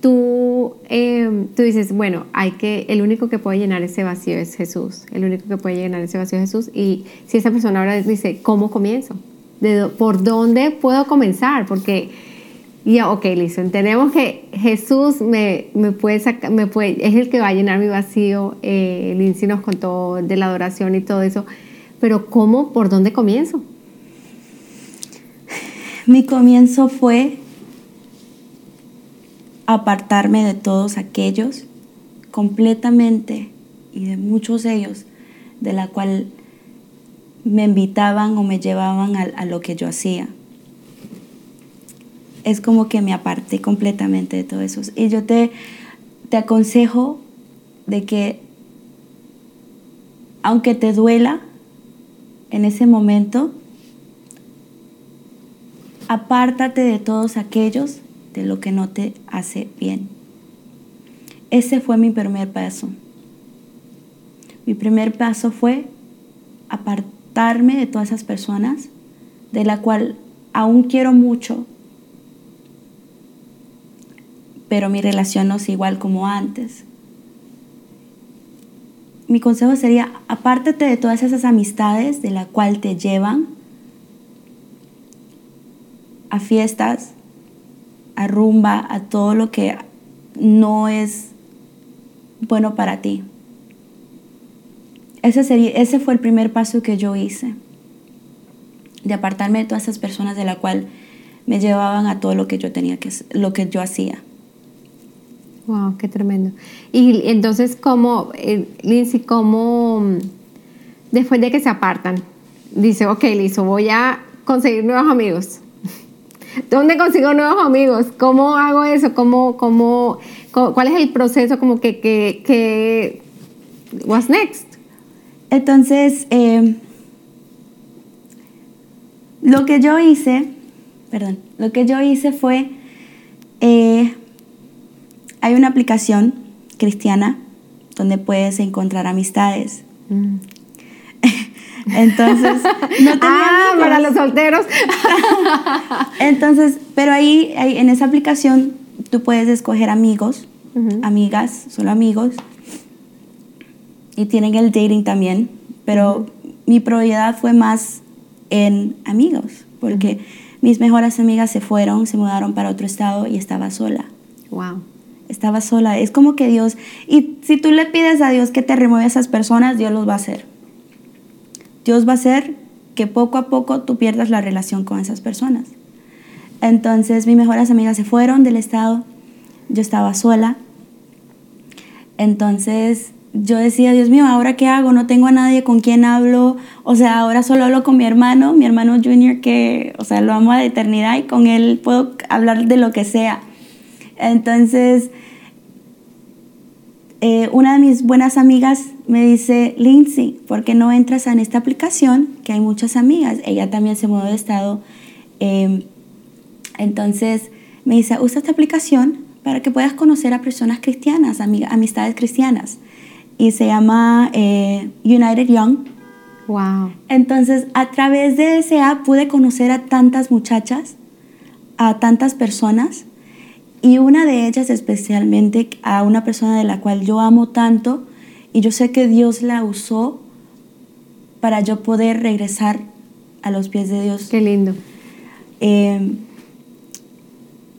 tú, eh, tú dices, bueno, hay que, el único que puede llenar ese vacío es Jesús, el único que puede llenar ese vacío es Jesús, y si esa persona ahora dice, ¿cómo comienzo? ¿De, ¿Por dónde puedo comenzar? Porque ya, ok, listo, entendemos que Jesús me, me puede sacar, me puede, es el que va a llenar mi vacío, eh, Lindsay nos contó de la adoración y todo eso, pero ¿cómo, por dónde comienzo? Mi comienzo fue apartarme de todos aquellos completamente y de muchos ellos de la cual me invitaban o me llevaban a, a lo que yo hacía. Es como que me aparté completamente de todo eso. Y yo te, te aconsejo de que, aunque te duela en ese momento, apártate de todos aquellos de lo que no te hace bien. Ese fue mi primer paso. Mi primer paso fue apartarme de todas esas personas de la cual aún quiero mucho, pero mi relación no es igual como antes. Mi consejo sería, apártate de todas esas amistades de la cual te llevan a fiestas, a rumba, a todo lo que no es bueno para ti. Ese, sería, ese fue el primer paso que yo hice, de apartarme de todas esas personas de la cual me llevaban a todo lo que yo tenía que lo que yo hacía. Wow, qué tremendo. Y entonces, ¿cómo, eh, Lindsay, cómo después de que se apartan, dice, ok, listo, voy a conseguir nuevos amigos? ¿Dónde consigo nuevos amigos? ¿Cómo hago eso? ¿Cómo, cómo, cuál es el proceso? Como que, que, que what's next? Entonces, eh, lo que yo hice, perdón, lo que yo hice fue, eh, hay una aplicación cristiana donde puedes encontrar amistades. Mm. Entonces, no tenía ah, para los solteros. Entonces, pero ahí, en esa aplicación tú puedes escoger amigos, amigas, solo amigos. Y tienen el dating también, pero mi prioridad fue más en amigos, porque mis mejores amigas se fueron, se mudaron para otro estado y estaba sola. Wow. Estaba sola. Es como que Dios, y si tú le pides a Dios que te remueva esas personas, Dios los va a hacer. Dios va a hacer que poco a poco tú pierdas la relación con esas personas. Entonces mis mejores amigas se fueron del estado, yo estaba sola. Entonces yo decía, Dios mío, ¿ahora qué hago? No tengo a nadie con quien hablo. O sea, ahora solo hablo con mi hermano, mi hermano junior, que, o sea, lo amo a la eternidad y con él puedo hablar de lo que sea. Entonces, eh, una de mis buenas amigas me dice, Lindsay, ¿por qué no entras en esta aplicación? Que hay muchas amigas. Ella también se mudó de estado. Em, entonces me dice, usa esta aplicación para que puedas conocer a personas cristianas, amistades cristianas. Y se llama eh, United Young. Wow. Entonces, a través de ese app pude conocer a tantas muchachas, a tantas personas y una de ellas especialmente a una persona de la cual yo amo tanto y yo sé que Dios la usó para yo poder regresar a los pies de Dios. Qué lindo. Eh,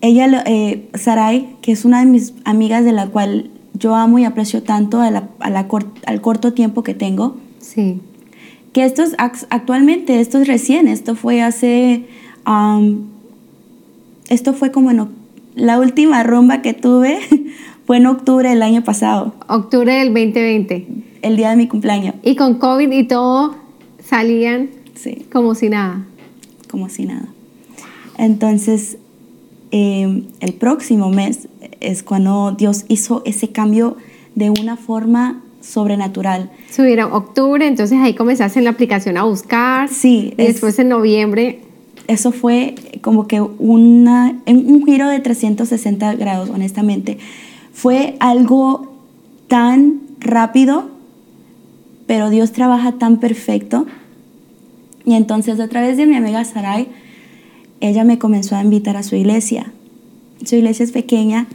ella, eh, Sarai, que es una de mis amigas de la cual yo amo y aprecio tanto a la, al corto tiempo que tengo. Sí. Que esto es actualmente, esto es recién, esto fue hace, esto fue como en la última rumba que tuve fue en octubre del año pasado. Octubre del 2020. El día de mi cumpleaños. Y con COVID y todo salían sí. como si nada. Como si nada. Entonces, em, el próximo mes es cuando Dios hizo ese cambio de una forma sobrenatural. Subieron octubre, entonces ahí comenzaste en la aplicación a buscar. Sí. después en noviembre eso fue como que una, un giro de 360 grados, honestamente. Fue algo tan rápido, pero Dios trabaja tan perfecto Y entonces a través de mi amiga Sarai, ella me comenzó a invitar a su iglesia. Su iglesia es pequeña,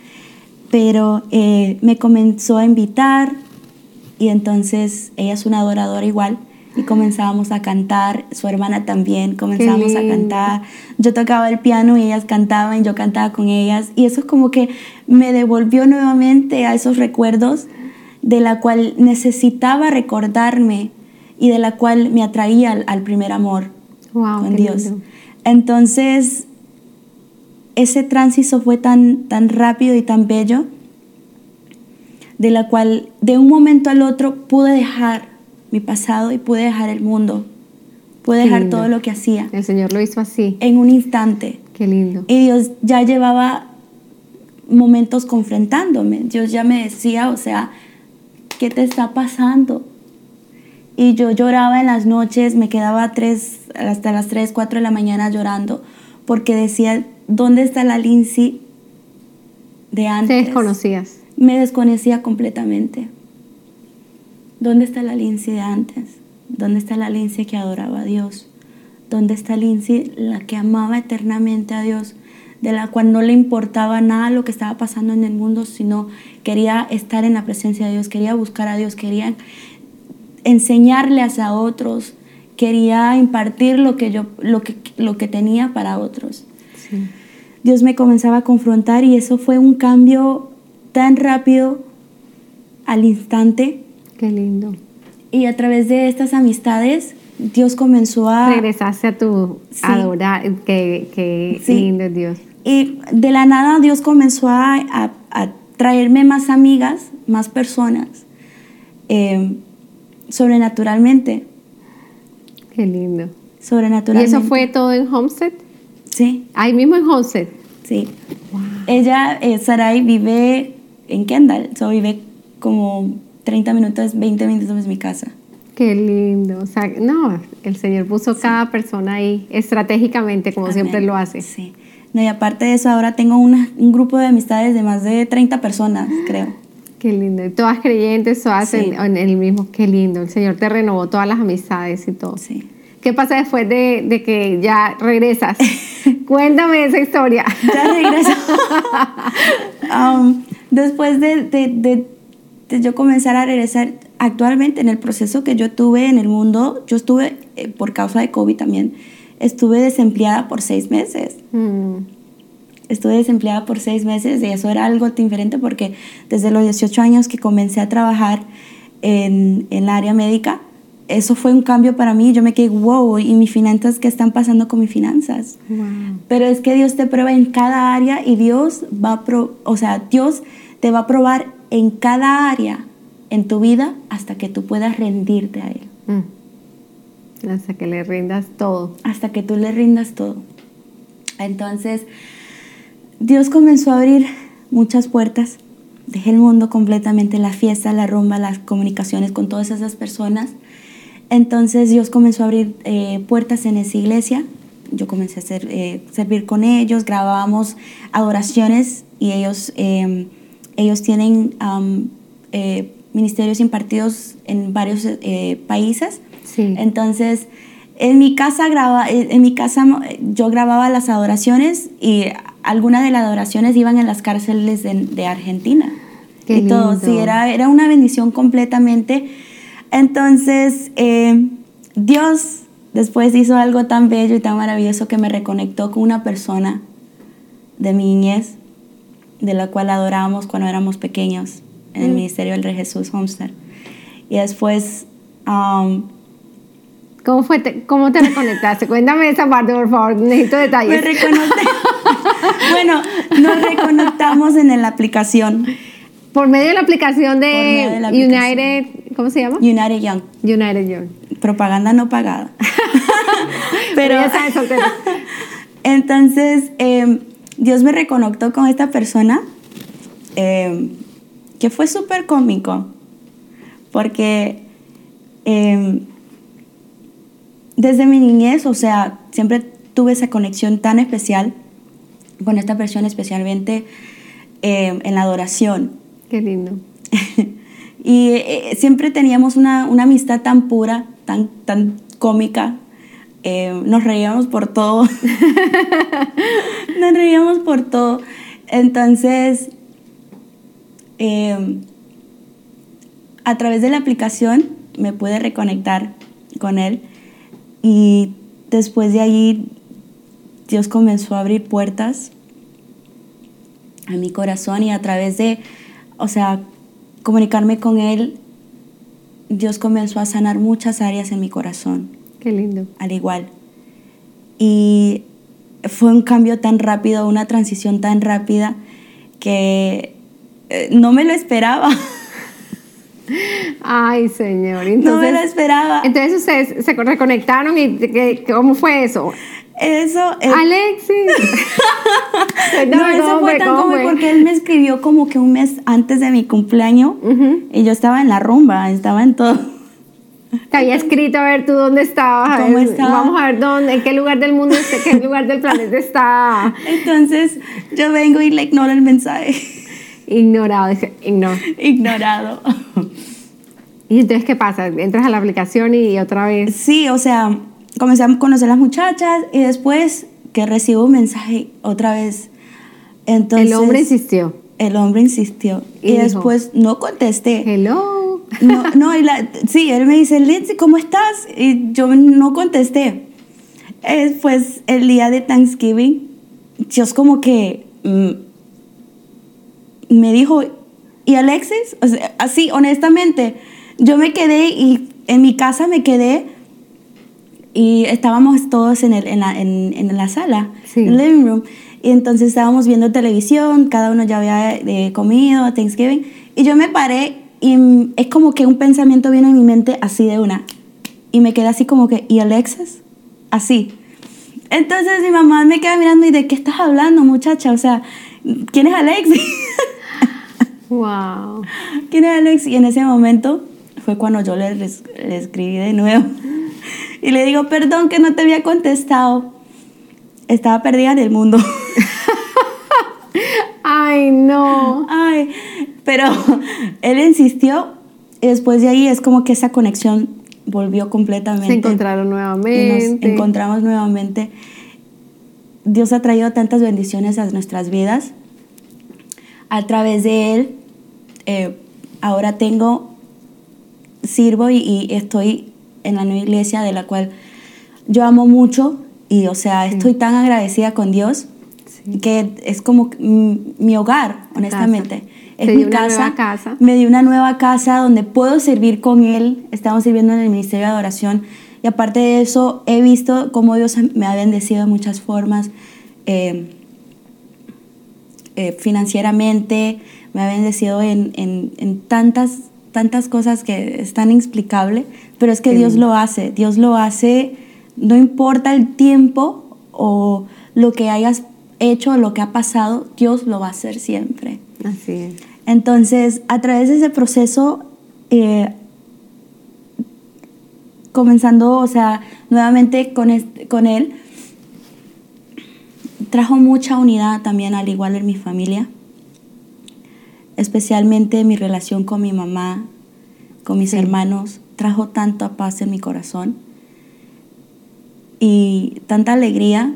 pero eh, me comenzó a invitar y entonces ella es una adoradora igual y comenzábamos a cantar, su hermana también, comenzábamos a cantar. Yo tocaba el piano y ellas cantaban, yo cantaba con ellas y eso es como que me devolvió nuevamente a esos recuerdos de la cual necesitaba recordarme y de la cual me atraía al, primer amor con Dios. Entonces, ese tránsito fue tan, tan rápido y tan bello, de la cual de un momento al otro pude dejar mi pasado y pude dejar el mundo. Pude dejar todo lo que hacía. El Señor lo hizo así. En un instante. Qué lindo. Y Dios ya llevaba momentos confrontándome. Dios ya me decía, o sea, ¿qué te está pasando? Y yo lloraba en las noches, me quedaba tres, hasta las 3, 4 de la mañana llorando, porque decía, ¿dónde está la Lindsay de antes? Te desconocías. Me desconocía completamente. ¿Dónde está la Lindsay de antes? ¿Dónde está la Lindsay que adoraba a Dios? ¿Dónde está Lindsay la que amaba eternamente a Dios? de la cual no le importaba nada lo que estaba pasando en el mundo, sino quería estar en la presencia de Dios, quería buscar a Dios, quería enseñarles a otros, quería impartir lo que yo lo que, lo que tenía para otros. Dios me comenzaba a confrontar y eso fue un cambio tan rápido al instante. Qué lindo. Y a través de estas amistades Dios comenzó a... Regresaste a tu adorar, que, que lindo Dios. Y de la nada Dios comenzó a, traerme más amigas, más personas, eh, sobrenaturalmente. Qué lindo. Sobrenaturalmente. ¿Y eso fue todo en Homestead? Sí. Ahí mismo en Homestead. Sí. Ella, eh, Sarai, vive en Kendall, so vive como 30 minutos, 20 minutos de mi casa. Qué lindo. O sea, no, el Señor puso cada persona ahí estratégicamente, como siempre lo hace. Sí. No, y aparte de eso, ahora tengo un grupo de amistades de más de 30 personas, creo. Qué lindo. Y todas creyentes, todas en, el mismo. Qué lindo. El Señor te renovó todas las amistades y todo. Sí. ¿Qué pasa después de, que ya regresas? Cuéntame esa historia. Ya regreso. Um, después de, de, yo comenzar a regresar, actualmente en el proceso que yo tuve en el mundo, yo estuve, eh, por causa de COVID también, estuve desempleada por seis meses. Mm. Estuve desempleada por seis meses y eso era algo diferente porque desde los 18 años que comencé a trabajar en, en la área médica, eso fue un cambio para mí. Yo me quedé, wow, ¿y mis finanzas qué están pasando con mis finanzas? Pero es que Dios te prueba en cada área y Dios va a, o sea, Dios te va a probar en cada área en tu vida hasta que tú puedas rendirte a Él. Mm. Hasta que le rindas todo. Hasta que tú le rindas todo. Entonces, Dios comenzó a abrir muchas puertas. Dejé el mundo completamente, la fiesta, la rumba, las comunicaciones con todas esas personas. Entonces Dios comenzó a abrir eh, puertas en esa iglesia. Yo comencé a hacer, eh, servir con ellos, grabábamos adoraciones y ellos, em, ellos tienen eh, ministerios impartidos en varios países. Entonces, en mi casa graba, en mi casa yo grababa las adoraciones y algunas de las adoraciones iban en las cárceles de, Argentina. y todo, sí, era, era una bendición completamente. Entonces, eh, Dios después hizo algo tan bello y tan maravilloso que me reconectó con una persona de mi niñez, de la cual adorábamos cuando éramos pequeños en el mm. Ministerio del Rey Jesús Homestead. Y después um, ¿Cómo, fue te, ¿Cómo te reconectaste? Cuéntame esa parte, por favor. Necesito detalles. Me bueno, nos reconectamos en la aplicación. Por medio de la aplicación de, United, ¿cómo se llama? United Young. United Young. Propaganda no pagada. Pero, ya sabes, Entonces, em, Dios me reconectó con esta persona em, que fue súper cómico. Porque em, desde mi niñez, o sea, siempre tuve esa conexión tan especial con esta persona, especialmente eh, en la adoración. Qué lindo. y eh, siempre teníamos una, amistad tan pura, tan, tan cómica. Eh, nos reíamos por todo. nos reíamos por todo. Entonces, eh, a través de la aplicación me pude reconectar con él y después de ahí Dios comenzó a abrir puertas a mi corazón y a través de, o sea, comunicarme con él, Dios comenzó a sanar muchas áreas en mi corazón. Qué lindo. Al igual. Y fue un cambio tan rápido, una transición tan rápida que eh, no me lo esperaba. Ay, Señor. no me lo esperaba. Entonces ustedes se reconectaron y ¿cómo fue eso? Eso. Alexis. no, eso fue tan como porque él me escribió como que un mes antes de mi cumpleaños y yo estaba en la rumba, estaba en todo. Te había escrito a ver tú dónde estabas. ¿Cómo estaba? Vamos a ver dónde, en qué lugar del mundo, en qué lugar del planeta está. Entonces yo vengo y le ignoro el mensaje. Ignorado, dije, ignoro. Ignorado. ¿Y entonces qué pasa? ¿Entras a la aplicación y otra vez? Sí, o sea, comencé a conocer a las muchachas y después que recibo un mensaje otra vez. Entonces, el hombre insistió. El hombre insistió. Y, después no contesté. Hello. No, no y la, sí, él me dice, Lindsay, ¿cómo estás? Y yo no contesté. Después, el día de Thanksgiving, Dios como que mm, me dijo, ¿y Alexis? O sea, así, honestamente, yo me quedé y en mi casa me quedé y estábamos todos en, el, en, la, en, en, la, sala, en el living room. Y entonces estábamos viendo televisión, cada uno ya había eh, comido, Thanksgiving. Y yo me paré y es como que un pensamiento viene en mi mente así de una. Y me quedé así como que, ¿y Alexis? Así. Entonces mi mamá me queda mirando y ¿de qué estás hablando, muchacha? O sea, ¿quién es Alexis? Wow. ¿Quién es Alexis? Y en ese momento fue cuando yo le, le escribí de nuevo. Y le digo, perdón que no te había contestado. Estaba perdida en el mundo. Ay, no. Ay, pero él insistió y después de ahí es como que esa conexión volvió completamente. Se encontraron nuevamente. nos encontramos nuevamente. Dios ha traído tantas bendiciones a nuestras vidas. A través de Él, eh, ahora tengo, sirvo y estoy en la nueva iglesia de la cual yo amo mucho y, o sea, estoy tan agradecida con Dios que es como mi hogar, honestamente. Es mi casa. casa. Me dio una nueva casa donde puedo servir con Él. Estamos sirviendo en el Ministerio de Adoración. Y aparte de eso, he visto cómo Dios me ha bendecido de muchas formas. Eh, eh, financieramente, me ha bendecido en, en, en tantas tantas cosas que es tan inexplicable, pero es que Dios lo hace, Dios lo hace, no importa el tiempo o lo que hayas hecho o lo que ha pasado, Dios lo va a hacer siempre. Así es. Entonces, a través de ese proceso, eh, comenzando, o sea, nuevamente con, con él, trajo mucha unidad también, al igual en mi familia especialmente mi relación con mi mamá, con mis hermanos, trajo tanta paz en mi corazón y tanta alegría.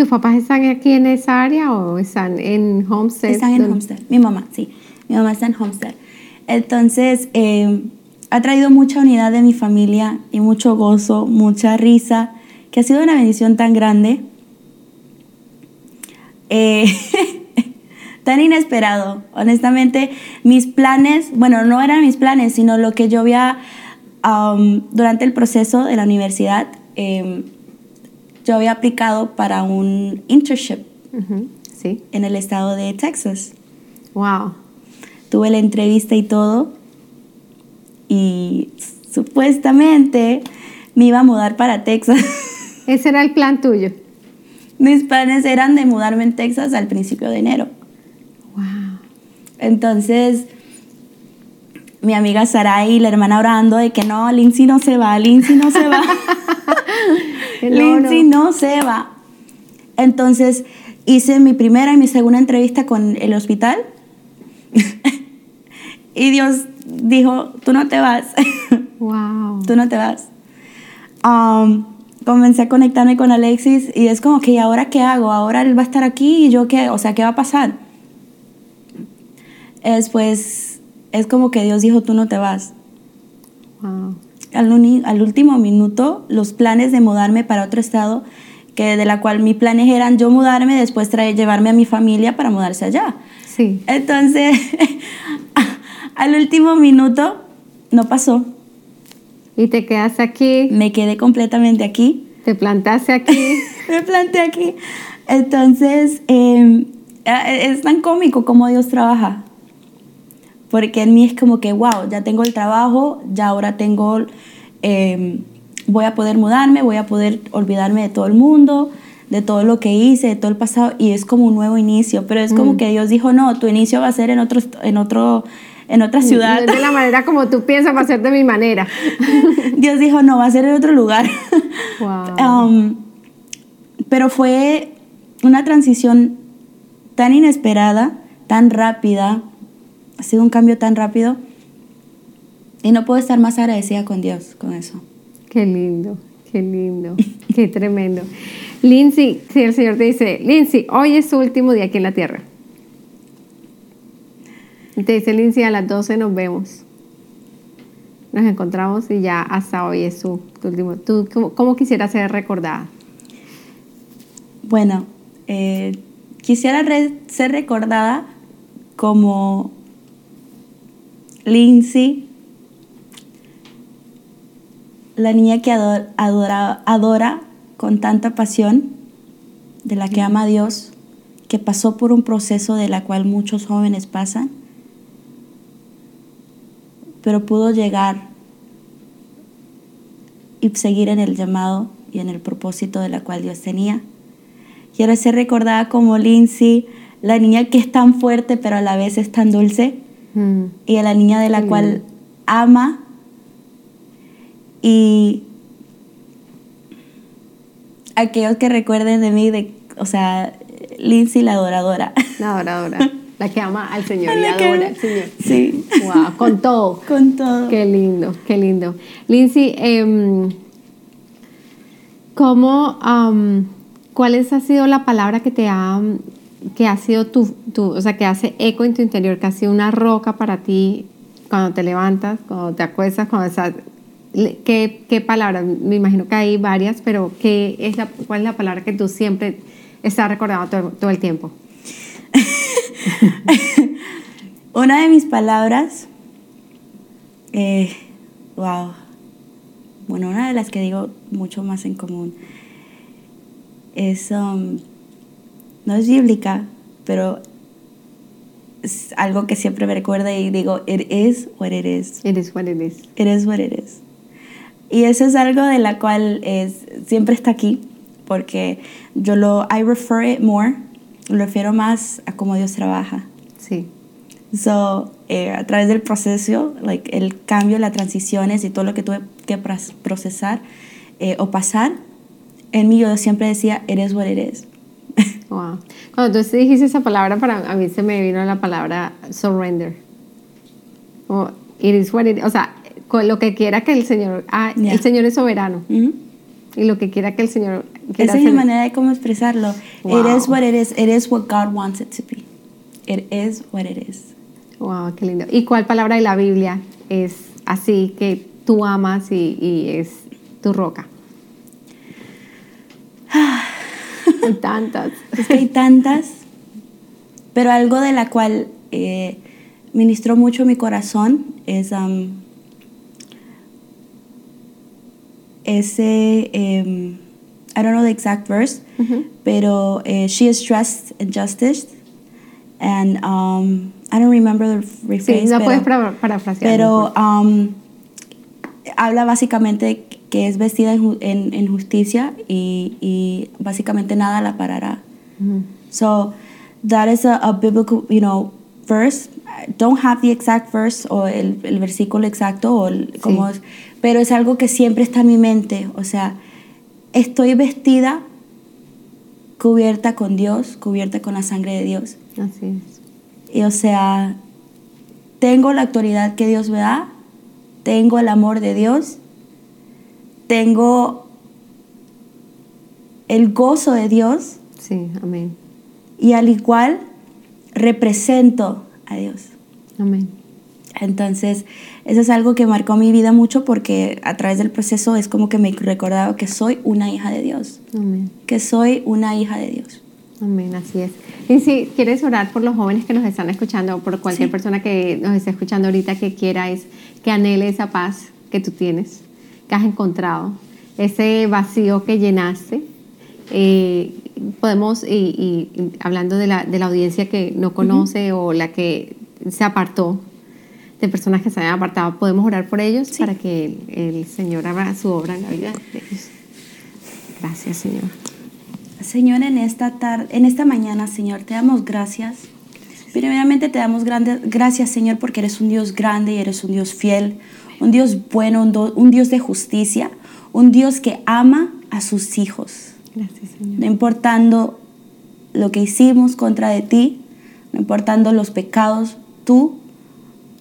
¿Tus papás están aquí en esa área o están en Homestead? Están en Homestead, mi mamá, sí, mi mamá está en Homestead. Entonces, eh, ha traído mucha unidad de mi familia y mucho gozo, mucha risa, que ha sido una bendición tan grande. Eh, tan inesperado. Honestamente, mis planes, bueno, no eran mis planes, sino lo que yo había um, durante el proceso de la universidad, em, yo había aplicado para un internship sí. en el estado de Texas. Wow. Tuve la entrevista y todo, y supuestamente me iba a mudar para Texas. Ese era el plan tuyo. Mis planes eran de mudarme en Texas al principio de enero. Entonces, mi amiga Sarai, la hermana orando de que no, Lindsay no se va, Lindsay no se va. Lindsay no se va. Entonces, hice mi primera y mi segunda entrevista con el hospital. y Dios dijo, tú no te vas. Wow. tú no te vas. Um, comencé a conectarme con Alexis y es como que, ¿y ahora qué hago? Ahora él va a estar aquí y yo qué, o sea, ¿qué va a pasar? Después es como que Dios dijo, tú no te vas. Wow. Al, uni- al último minuto, los planes de mudarme para otro estado, que de la cual mis planes eran yo mudarme, después traer, llevarme a mi familia para mudarse allá. Sí. Entonces, al último minuto, no pasó. Y te quedaste aquí, Me quedé completamente aquí. te plantaste aquí. me planté aquí. Entonces, eh, es tan cómico como Dios trabaja. Porque en mí es como que, wow, ya tengo el trabajo, ya ahora tengo, eh, voy a poder mudarme, voy a poder olvidarme de todo el mundo, de todo lo que hice, de todo el pasado, y es como un nuevo inicio. Pero es como que Dios dijo, no, tu inicio va a ser en otro, en otro, en otra ciudad. No es de la manera como tú piensas, va a ser de mi manera. Dios dijo, no, va a ser en otro lugar. Wow. Um, pero fue una transición tan inesperada, tan rápida, ha sido un cambio tan rápido y no puedo estar más agradecida con Dios con eso. Qué lindo, qué lindo, qué tremendo. Lindsay, si el Señor te dice, Lindsay, hoy es tu último día aquí en la tierra. Y te dice, Lindsay, a las 12 nos vemos. Nos encontramos y ya hasta hoy es tu, tu último. ¿Tú cómo, cómo quisieras ser recordada? Bueno, eh, quisiera re- ser recordada como Lindsay, la niña que ado- adora, adora con tanta pasión, de la que ama a Dios, que pasó por un proceso de la cual muchos jóvenes pasan, pero pudo llegar y seguir en el llamado y en el propósito de la cual Dios tenía. Quiero ser recordada como Lindsay, la niña que es tan fuerte pero a la vez es tan dulce Mm, y a la niña de la cual ama y aquellos que recuerden de mí, de, o sea, Lindsay la adoradora. La adoradora, la que ama al Señor y La que- adora al Señor. Sí, Wow, con todo. con todo. Qué lindo, qué lindo. Lindsay, em, ¿cómo, am, cuál es- ha sido la palabra que te ha, que ha sido tu, tu- o sea, que hace eco en tu interior, que ha sido una roca para ti cuando te levantas, cuando te acuestas, cuando estás, ¿qué, qué palabra? Me imagino que hay varias, pero ¿qué es la, ¿cuál es la palabra que tú siempre estás recordando todo, todo el tiempo? Una de mis palabras, eh, wow, bueno, una de las que digo mucho más en común es, um, no es bíblica, pero es algo que siempre me recuerda y digo, it is what it is. It is what it is. It is what it is. Y eso es algo de la cual es, siempre está aquí, porque yo lo, I refer it more, lo refiero más a cómo Dios trabaja. Sí. So, eh, a través del proceso, like, el cambio, las transiciones y todo lo que tuve que procesar eh, o pasar, en mí yo siempre decía, it is what it is. Wow. Cuando tú dijiste esa palabra, para a mí se me vino la palabra surrender. O it is what it is. O sea, con lo que quiera que el Señor. Ah, el Señor es soberano. Y lo que quiera que el Señor quiera Esa es mi hacer. manera de cómo expresarlo. Wow. It is what it is. It is what God wants it to be. It is what it is. Wow, qué lindo. ¿Y cuál palabra de la Biblia es así que tú amas y, y es tu roca? Hay tantas. Es que hay tantas, pero algo de la cual eh, ministró mucho mi corazón es um, ese, em, I don't know the exact verse, pero eh, she is dressed in justice, and um, I don't remember the Sí, rephrase, no pero- puedes para, parafrasear. pero um, habla básicamente que es vestida en, en- en justicia y, y básicamente nada la parará. Ujú. So that is a, a biblical, you know, verse. I don't have the exact verse o el, el versículo exacto o el- Sí. como es, pero es algo que siempre está en mi mente. O sea, estoy vestida, cubierta con Dios, cubierta con la sangre de Dios. Así es. Y o sea, tengo la autoridad que Dios me da, tengo el amor de Dios, tengo el gozo de Dios. Sí, amén. Y al igual represento a Dios. Amén. Entonces, eso es algo que marcó mi vida mucho porque a través del proceso es como que me recordaba que soy una hija de Dios. Amén. Que soy una hija de Dios. Amén, así es. Y si quieres orar por los jóvenes que nos están escuchando, por cualquier Sí. persona que nos esté escuchando ahorita que quiera, es que anhele esa paz que tú tienes, que has encontrado, ese vacío que llenaste. Eh, podemos, y, y- hablando de la, de la audiencia que no conoce o la que se apartó, de personas que se han apartado, podemos orar por ellos Sí. para que el, el Señor haga su obra en la vida de ellos. Gracias, Señor. Señor, en esta tarde, en esta mañana, Señor, te damos gracias. Primeramente te damos grandes gracias, Señor, porque eres un Dios grande y eres un Dios fiel, un Dios bueno, un, do- un Dios de justicia, un Dios que ama a sus hijos. Gracias, Señor. No importando lo que hicimos contra de ti, no importando los pecados, tú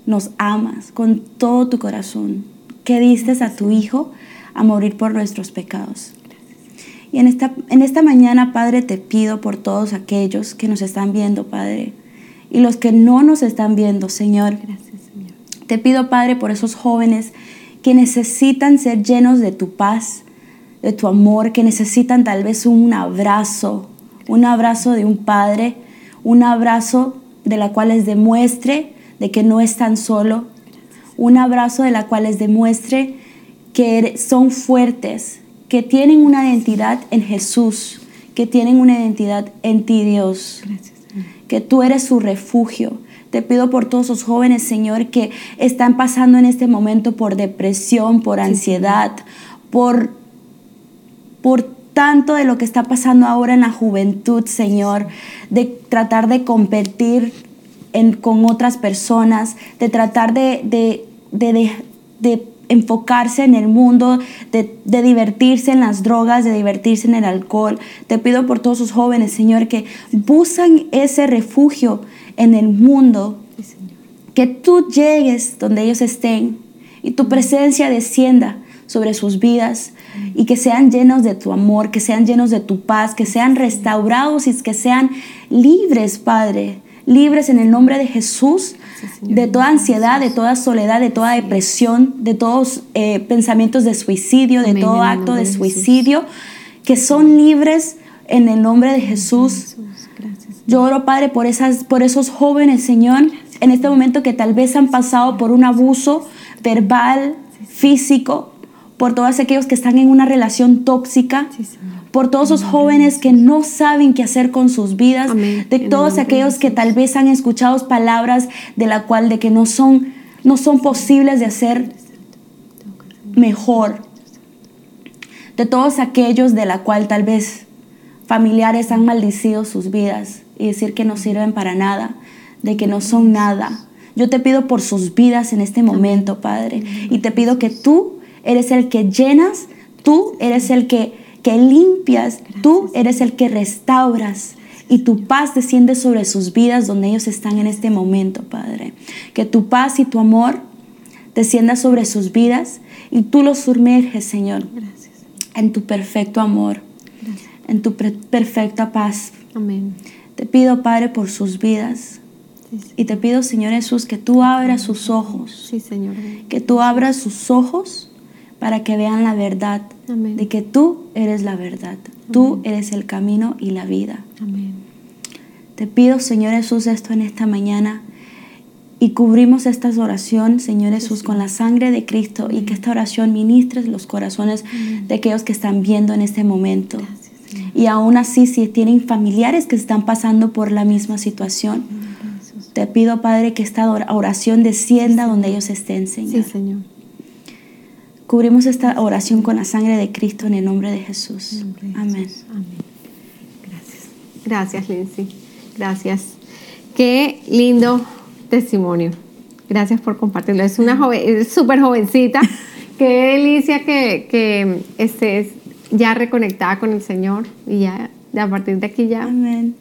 nos amas con todo tu corazón, que diste a tu Hijo a morir por nuestros pecados. Y en esta, en esta mañana, Padre, te pido por todos aquellos que nos están viendo, Padre, y los que no nos están viendo, Señor. Gracias, Señor. Te pido, Padre, por esos jóvenes que necesitan ser llenos de tu paz, de tu amor, que necesitan tal vez un abrazo, un abrazo de un padre, un abrazo de la cual les demuestre de que no están solo, un abrazo de la cual les demuestre que ere- son fuertes, que tienen una identidad en Jesús, que tienen una identidad en ti, Dios Gracias, que tú eres su refugio. Te pido por todos esos jóvenes, Señor, que están pasando en este momento por depresión, por ansiedad, por, por tanto de lo que está pasando ahora en la juventud, Señor, de tratar de competir en- con otras personas, de tratar de, de- de- de- de enfocarse en el mundo, de, de divertirse en las drogas, de divertirse en el alcohol. Te pido por todos esos jóvenes, Señor, que buscan ese refugio en el mundo, Sí, Señor. que tú llegues donde ellos estén y tu presencia descienda sobre sus vidas y que sean llenos de tu amor, que sean llenos de tu paz, que sean restaurados y que sean libres, Padre, libres en el nombre de Jesús de toda ansiedad, de toda soledad, de toda depresión, de todos eh, pensamientos de suicidio, de Amén, todo acto de suicidio, que son libres en el nombre de Jesús. Yo oro, Padre, por, esas, por esos jóvenes, Señor, en este momento que tal vez han pasado por un abuso verbal, físico, por todos aquellos que están en una relación tóxica, por todos esos jóvenes que no saben qué hacer con sus vidas, Amén. de todos aquellos que tal vez han escuchado palabras de la cual de que no son no son posibles de hacer mejor. De todos aquellos de la cual tal vez familiares han maldecido sus vidas y decir que no sirven para nada, de que no son nada. Yo te pido por sus vidas en este momento, Padre, y te pido que tú eres el que llenas, tú eres el que, que limpias, tú eres el que restauras. Y tu paz desciende sobre sus vidas donde ellos están en este momento, Padre. Que tu paz y tu amor descienda sobre sus vidas y tú los sumerges, Señor, Gracias. en tu perfecto amor, en tu perfecta paz. Amén. Te pido, Padre, por sus vidas. Sí, sí. Y te pido, Señor Jesús, que tú abras sus ojos, Sí, Señor. que tú abras sus ojos para que vean la verdad, Amén. de que tú eres la verdad, tú eres el camino y la vida. Amén. Te pido, Señor Jesús, esto en esta mañana y cubrimos esta oración, Señor Jesús, con la sangre de Cristo y que esta oración ministre los corazones de aquellos que están viendo en este momento. Gracias. Y aún así, si tienen familiares que están pasando por la misma situación, te pido, Padre, que esta or- oración descienda donde ellos estén, Sí, Señor. Señor. Cubrimos esta oración con la sangre de Cristo en el nombre de Jesús. Nombre de Amén. Jesús. Amén. Gracias. Gracias, Lindsay. Gracias. Qué lindo testimonio. Gracias por compartirlo. Es una joven, es súper jovencita. Qué delicia que, que estés ya reconectada con el Señor y ya a partir de aquí ya Amén.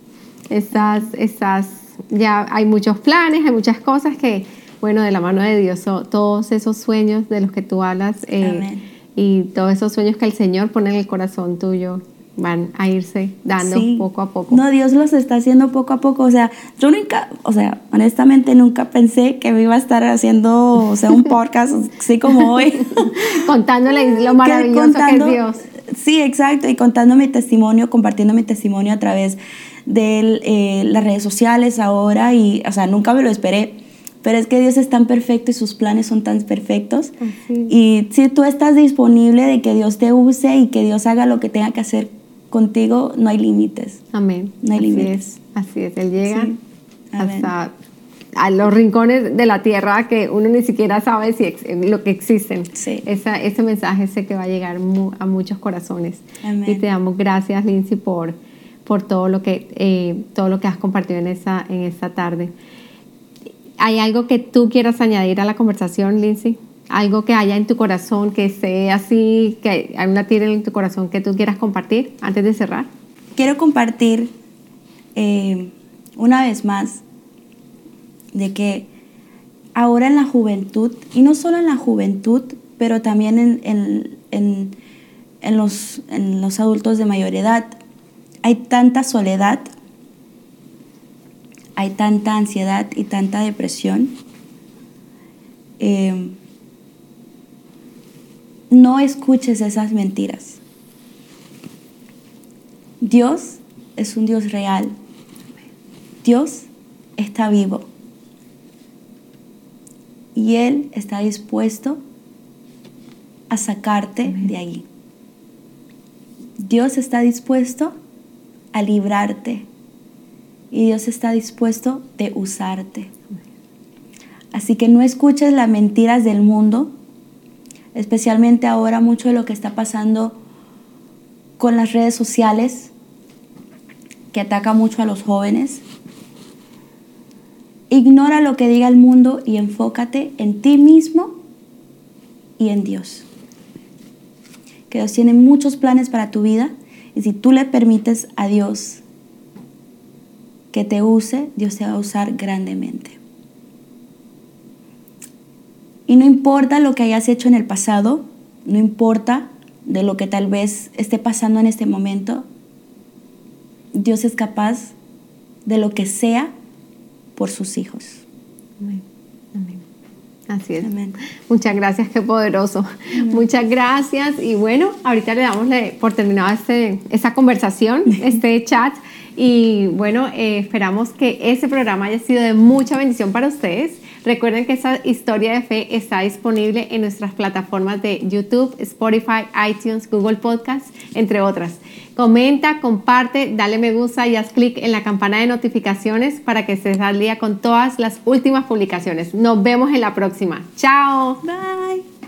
estás, estás, ya hay muchos planes, hay muchas cosas que, bueno, de la mano de Dios, so- todos esos sueños de los que tú hablas eh, y todos esos sueños que el Señor pone en el corazón tuyo, van a irse dando poco a poco. No, Dios los está haciendo poco a poco. O sea, yo nunca, o sea, honestamente nunca pensé que me iba a estar haciendo, o sea, un podcast así como hoy. Contándole lo maravilloso que, es Dios. Sí, exacto. Y contando mi testimonio, compartiendo mi testimonio a través de eh, las redes sociales ahora. Y, o sea, nunca me lo esperé. Pero es que Dios es tan perfecto y sus planes son tan perfectos. Y si tú estás disponible de que Dios te use y que Dios haga lo que tenga que hacer contigo no hay límites. Amén. No hay límites. Es, así es, Él llega hasta a los rincones de la tierra que uno ni siquiera sabe si lo que existen. Sí. Esa, ese mensaje sé que va a llegar a muchos corazones. Amén. Y te damos gracias, Lindsay, por, por todo, lo que, eh, todo lo que has compartido en esta, en esta tarde. ¿Hay algo que tú quieras añadir a la conversación, Lindsay? algo que haya en tu corazón, que esté así, que hay una tira en tu corazón que tú quieras compartir antes de cerrar? Quiero compartir eh, una vez más de que ahora en la juventud, y no solo en la juventud, pero también en, en, los, en los adultos de mayor edad, hay tanta soledad, hay tanta ansiedad y tanta depresión. Eh, no escuches esas mentiras. Dios es un Dios real. Dios está vivo. Y Él está dispuesto a sacarte de ahí. Dios está dispuesto a librarte. Y Dios está dispuesto de usarte. Así que no escuches las mentiras del mundo especialmente ahora mucho de lo que está pasando con las redes sociales, que ataca mucho a los jóvenes. Ignora lo que diga el mundo y enfócate en ti mismo y en Dios. Que Dios tiene muchos planes para tu vida y si tú le permites a Dios que te use, Dios te va a usar grandemente. Y no importa lo que hayas hecho en el pasado, no importa de lo que tal vez esté pasando en este momento, Dios es capaz de lo que sea por sus hijos. Amén. Así es. Muchas gracias, qué poderoso. Muchas gracias. Y bueno, ahorita le damos por terminado este, esta conversación, este chat. Y bueno, eh, esperamos que este programa haya sido de mucha bendición para ustedes. Recuerden que esta historia de fe está disponible en nuestras plataformas de YouTube, Spotify, iTunes, Google Podcasts, entre otras. Comenta, comparte, dale me gusta y haz clic en la campana de notificaciones para que estés al día con todas las últimas publicaciones. Nos vemos en la próxima. Chao. Bye.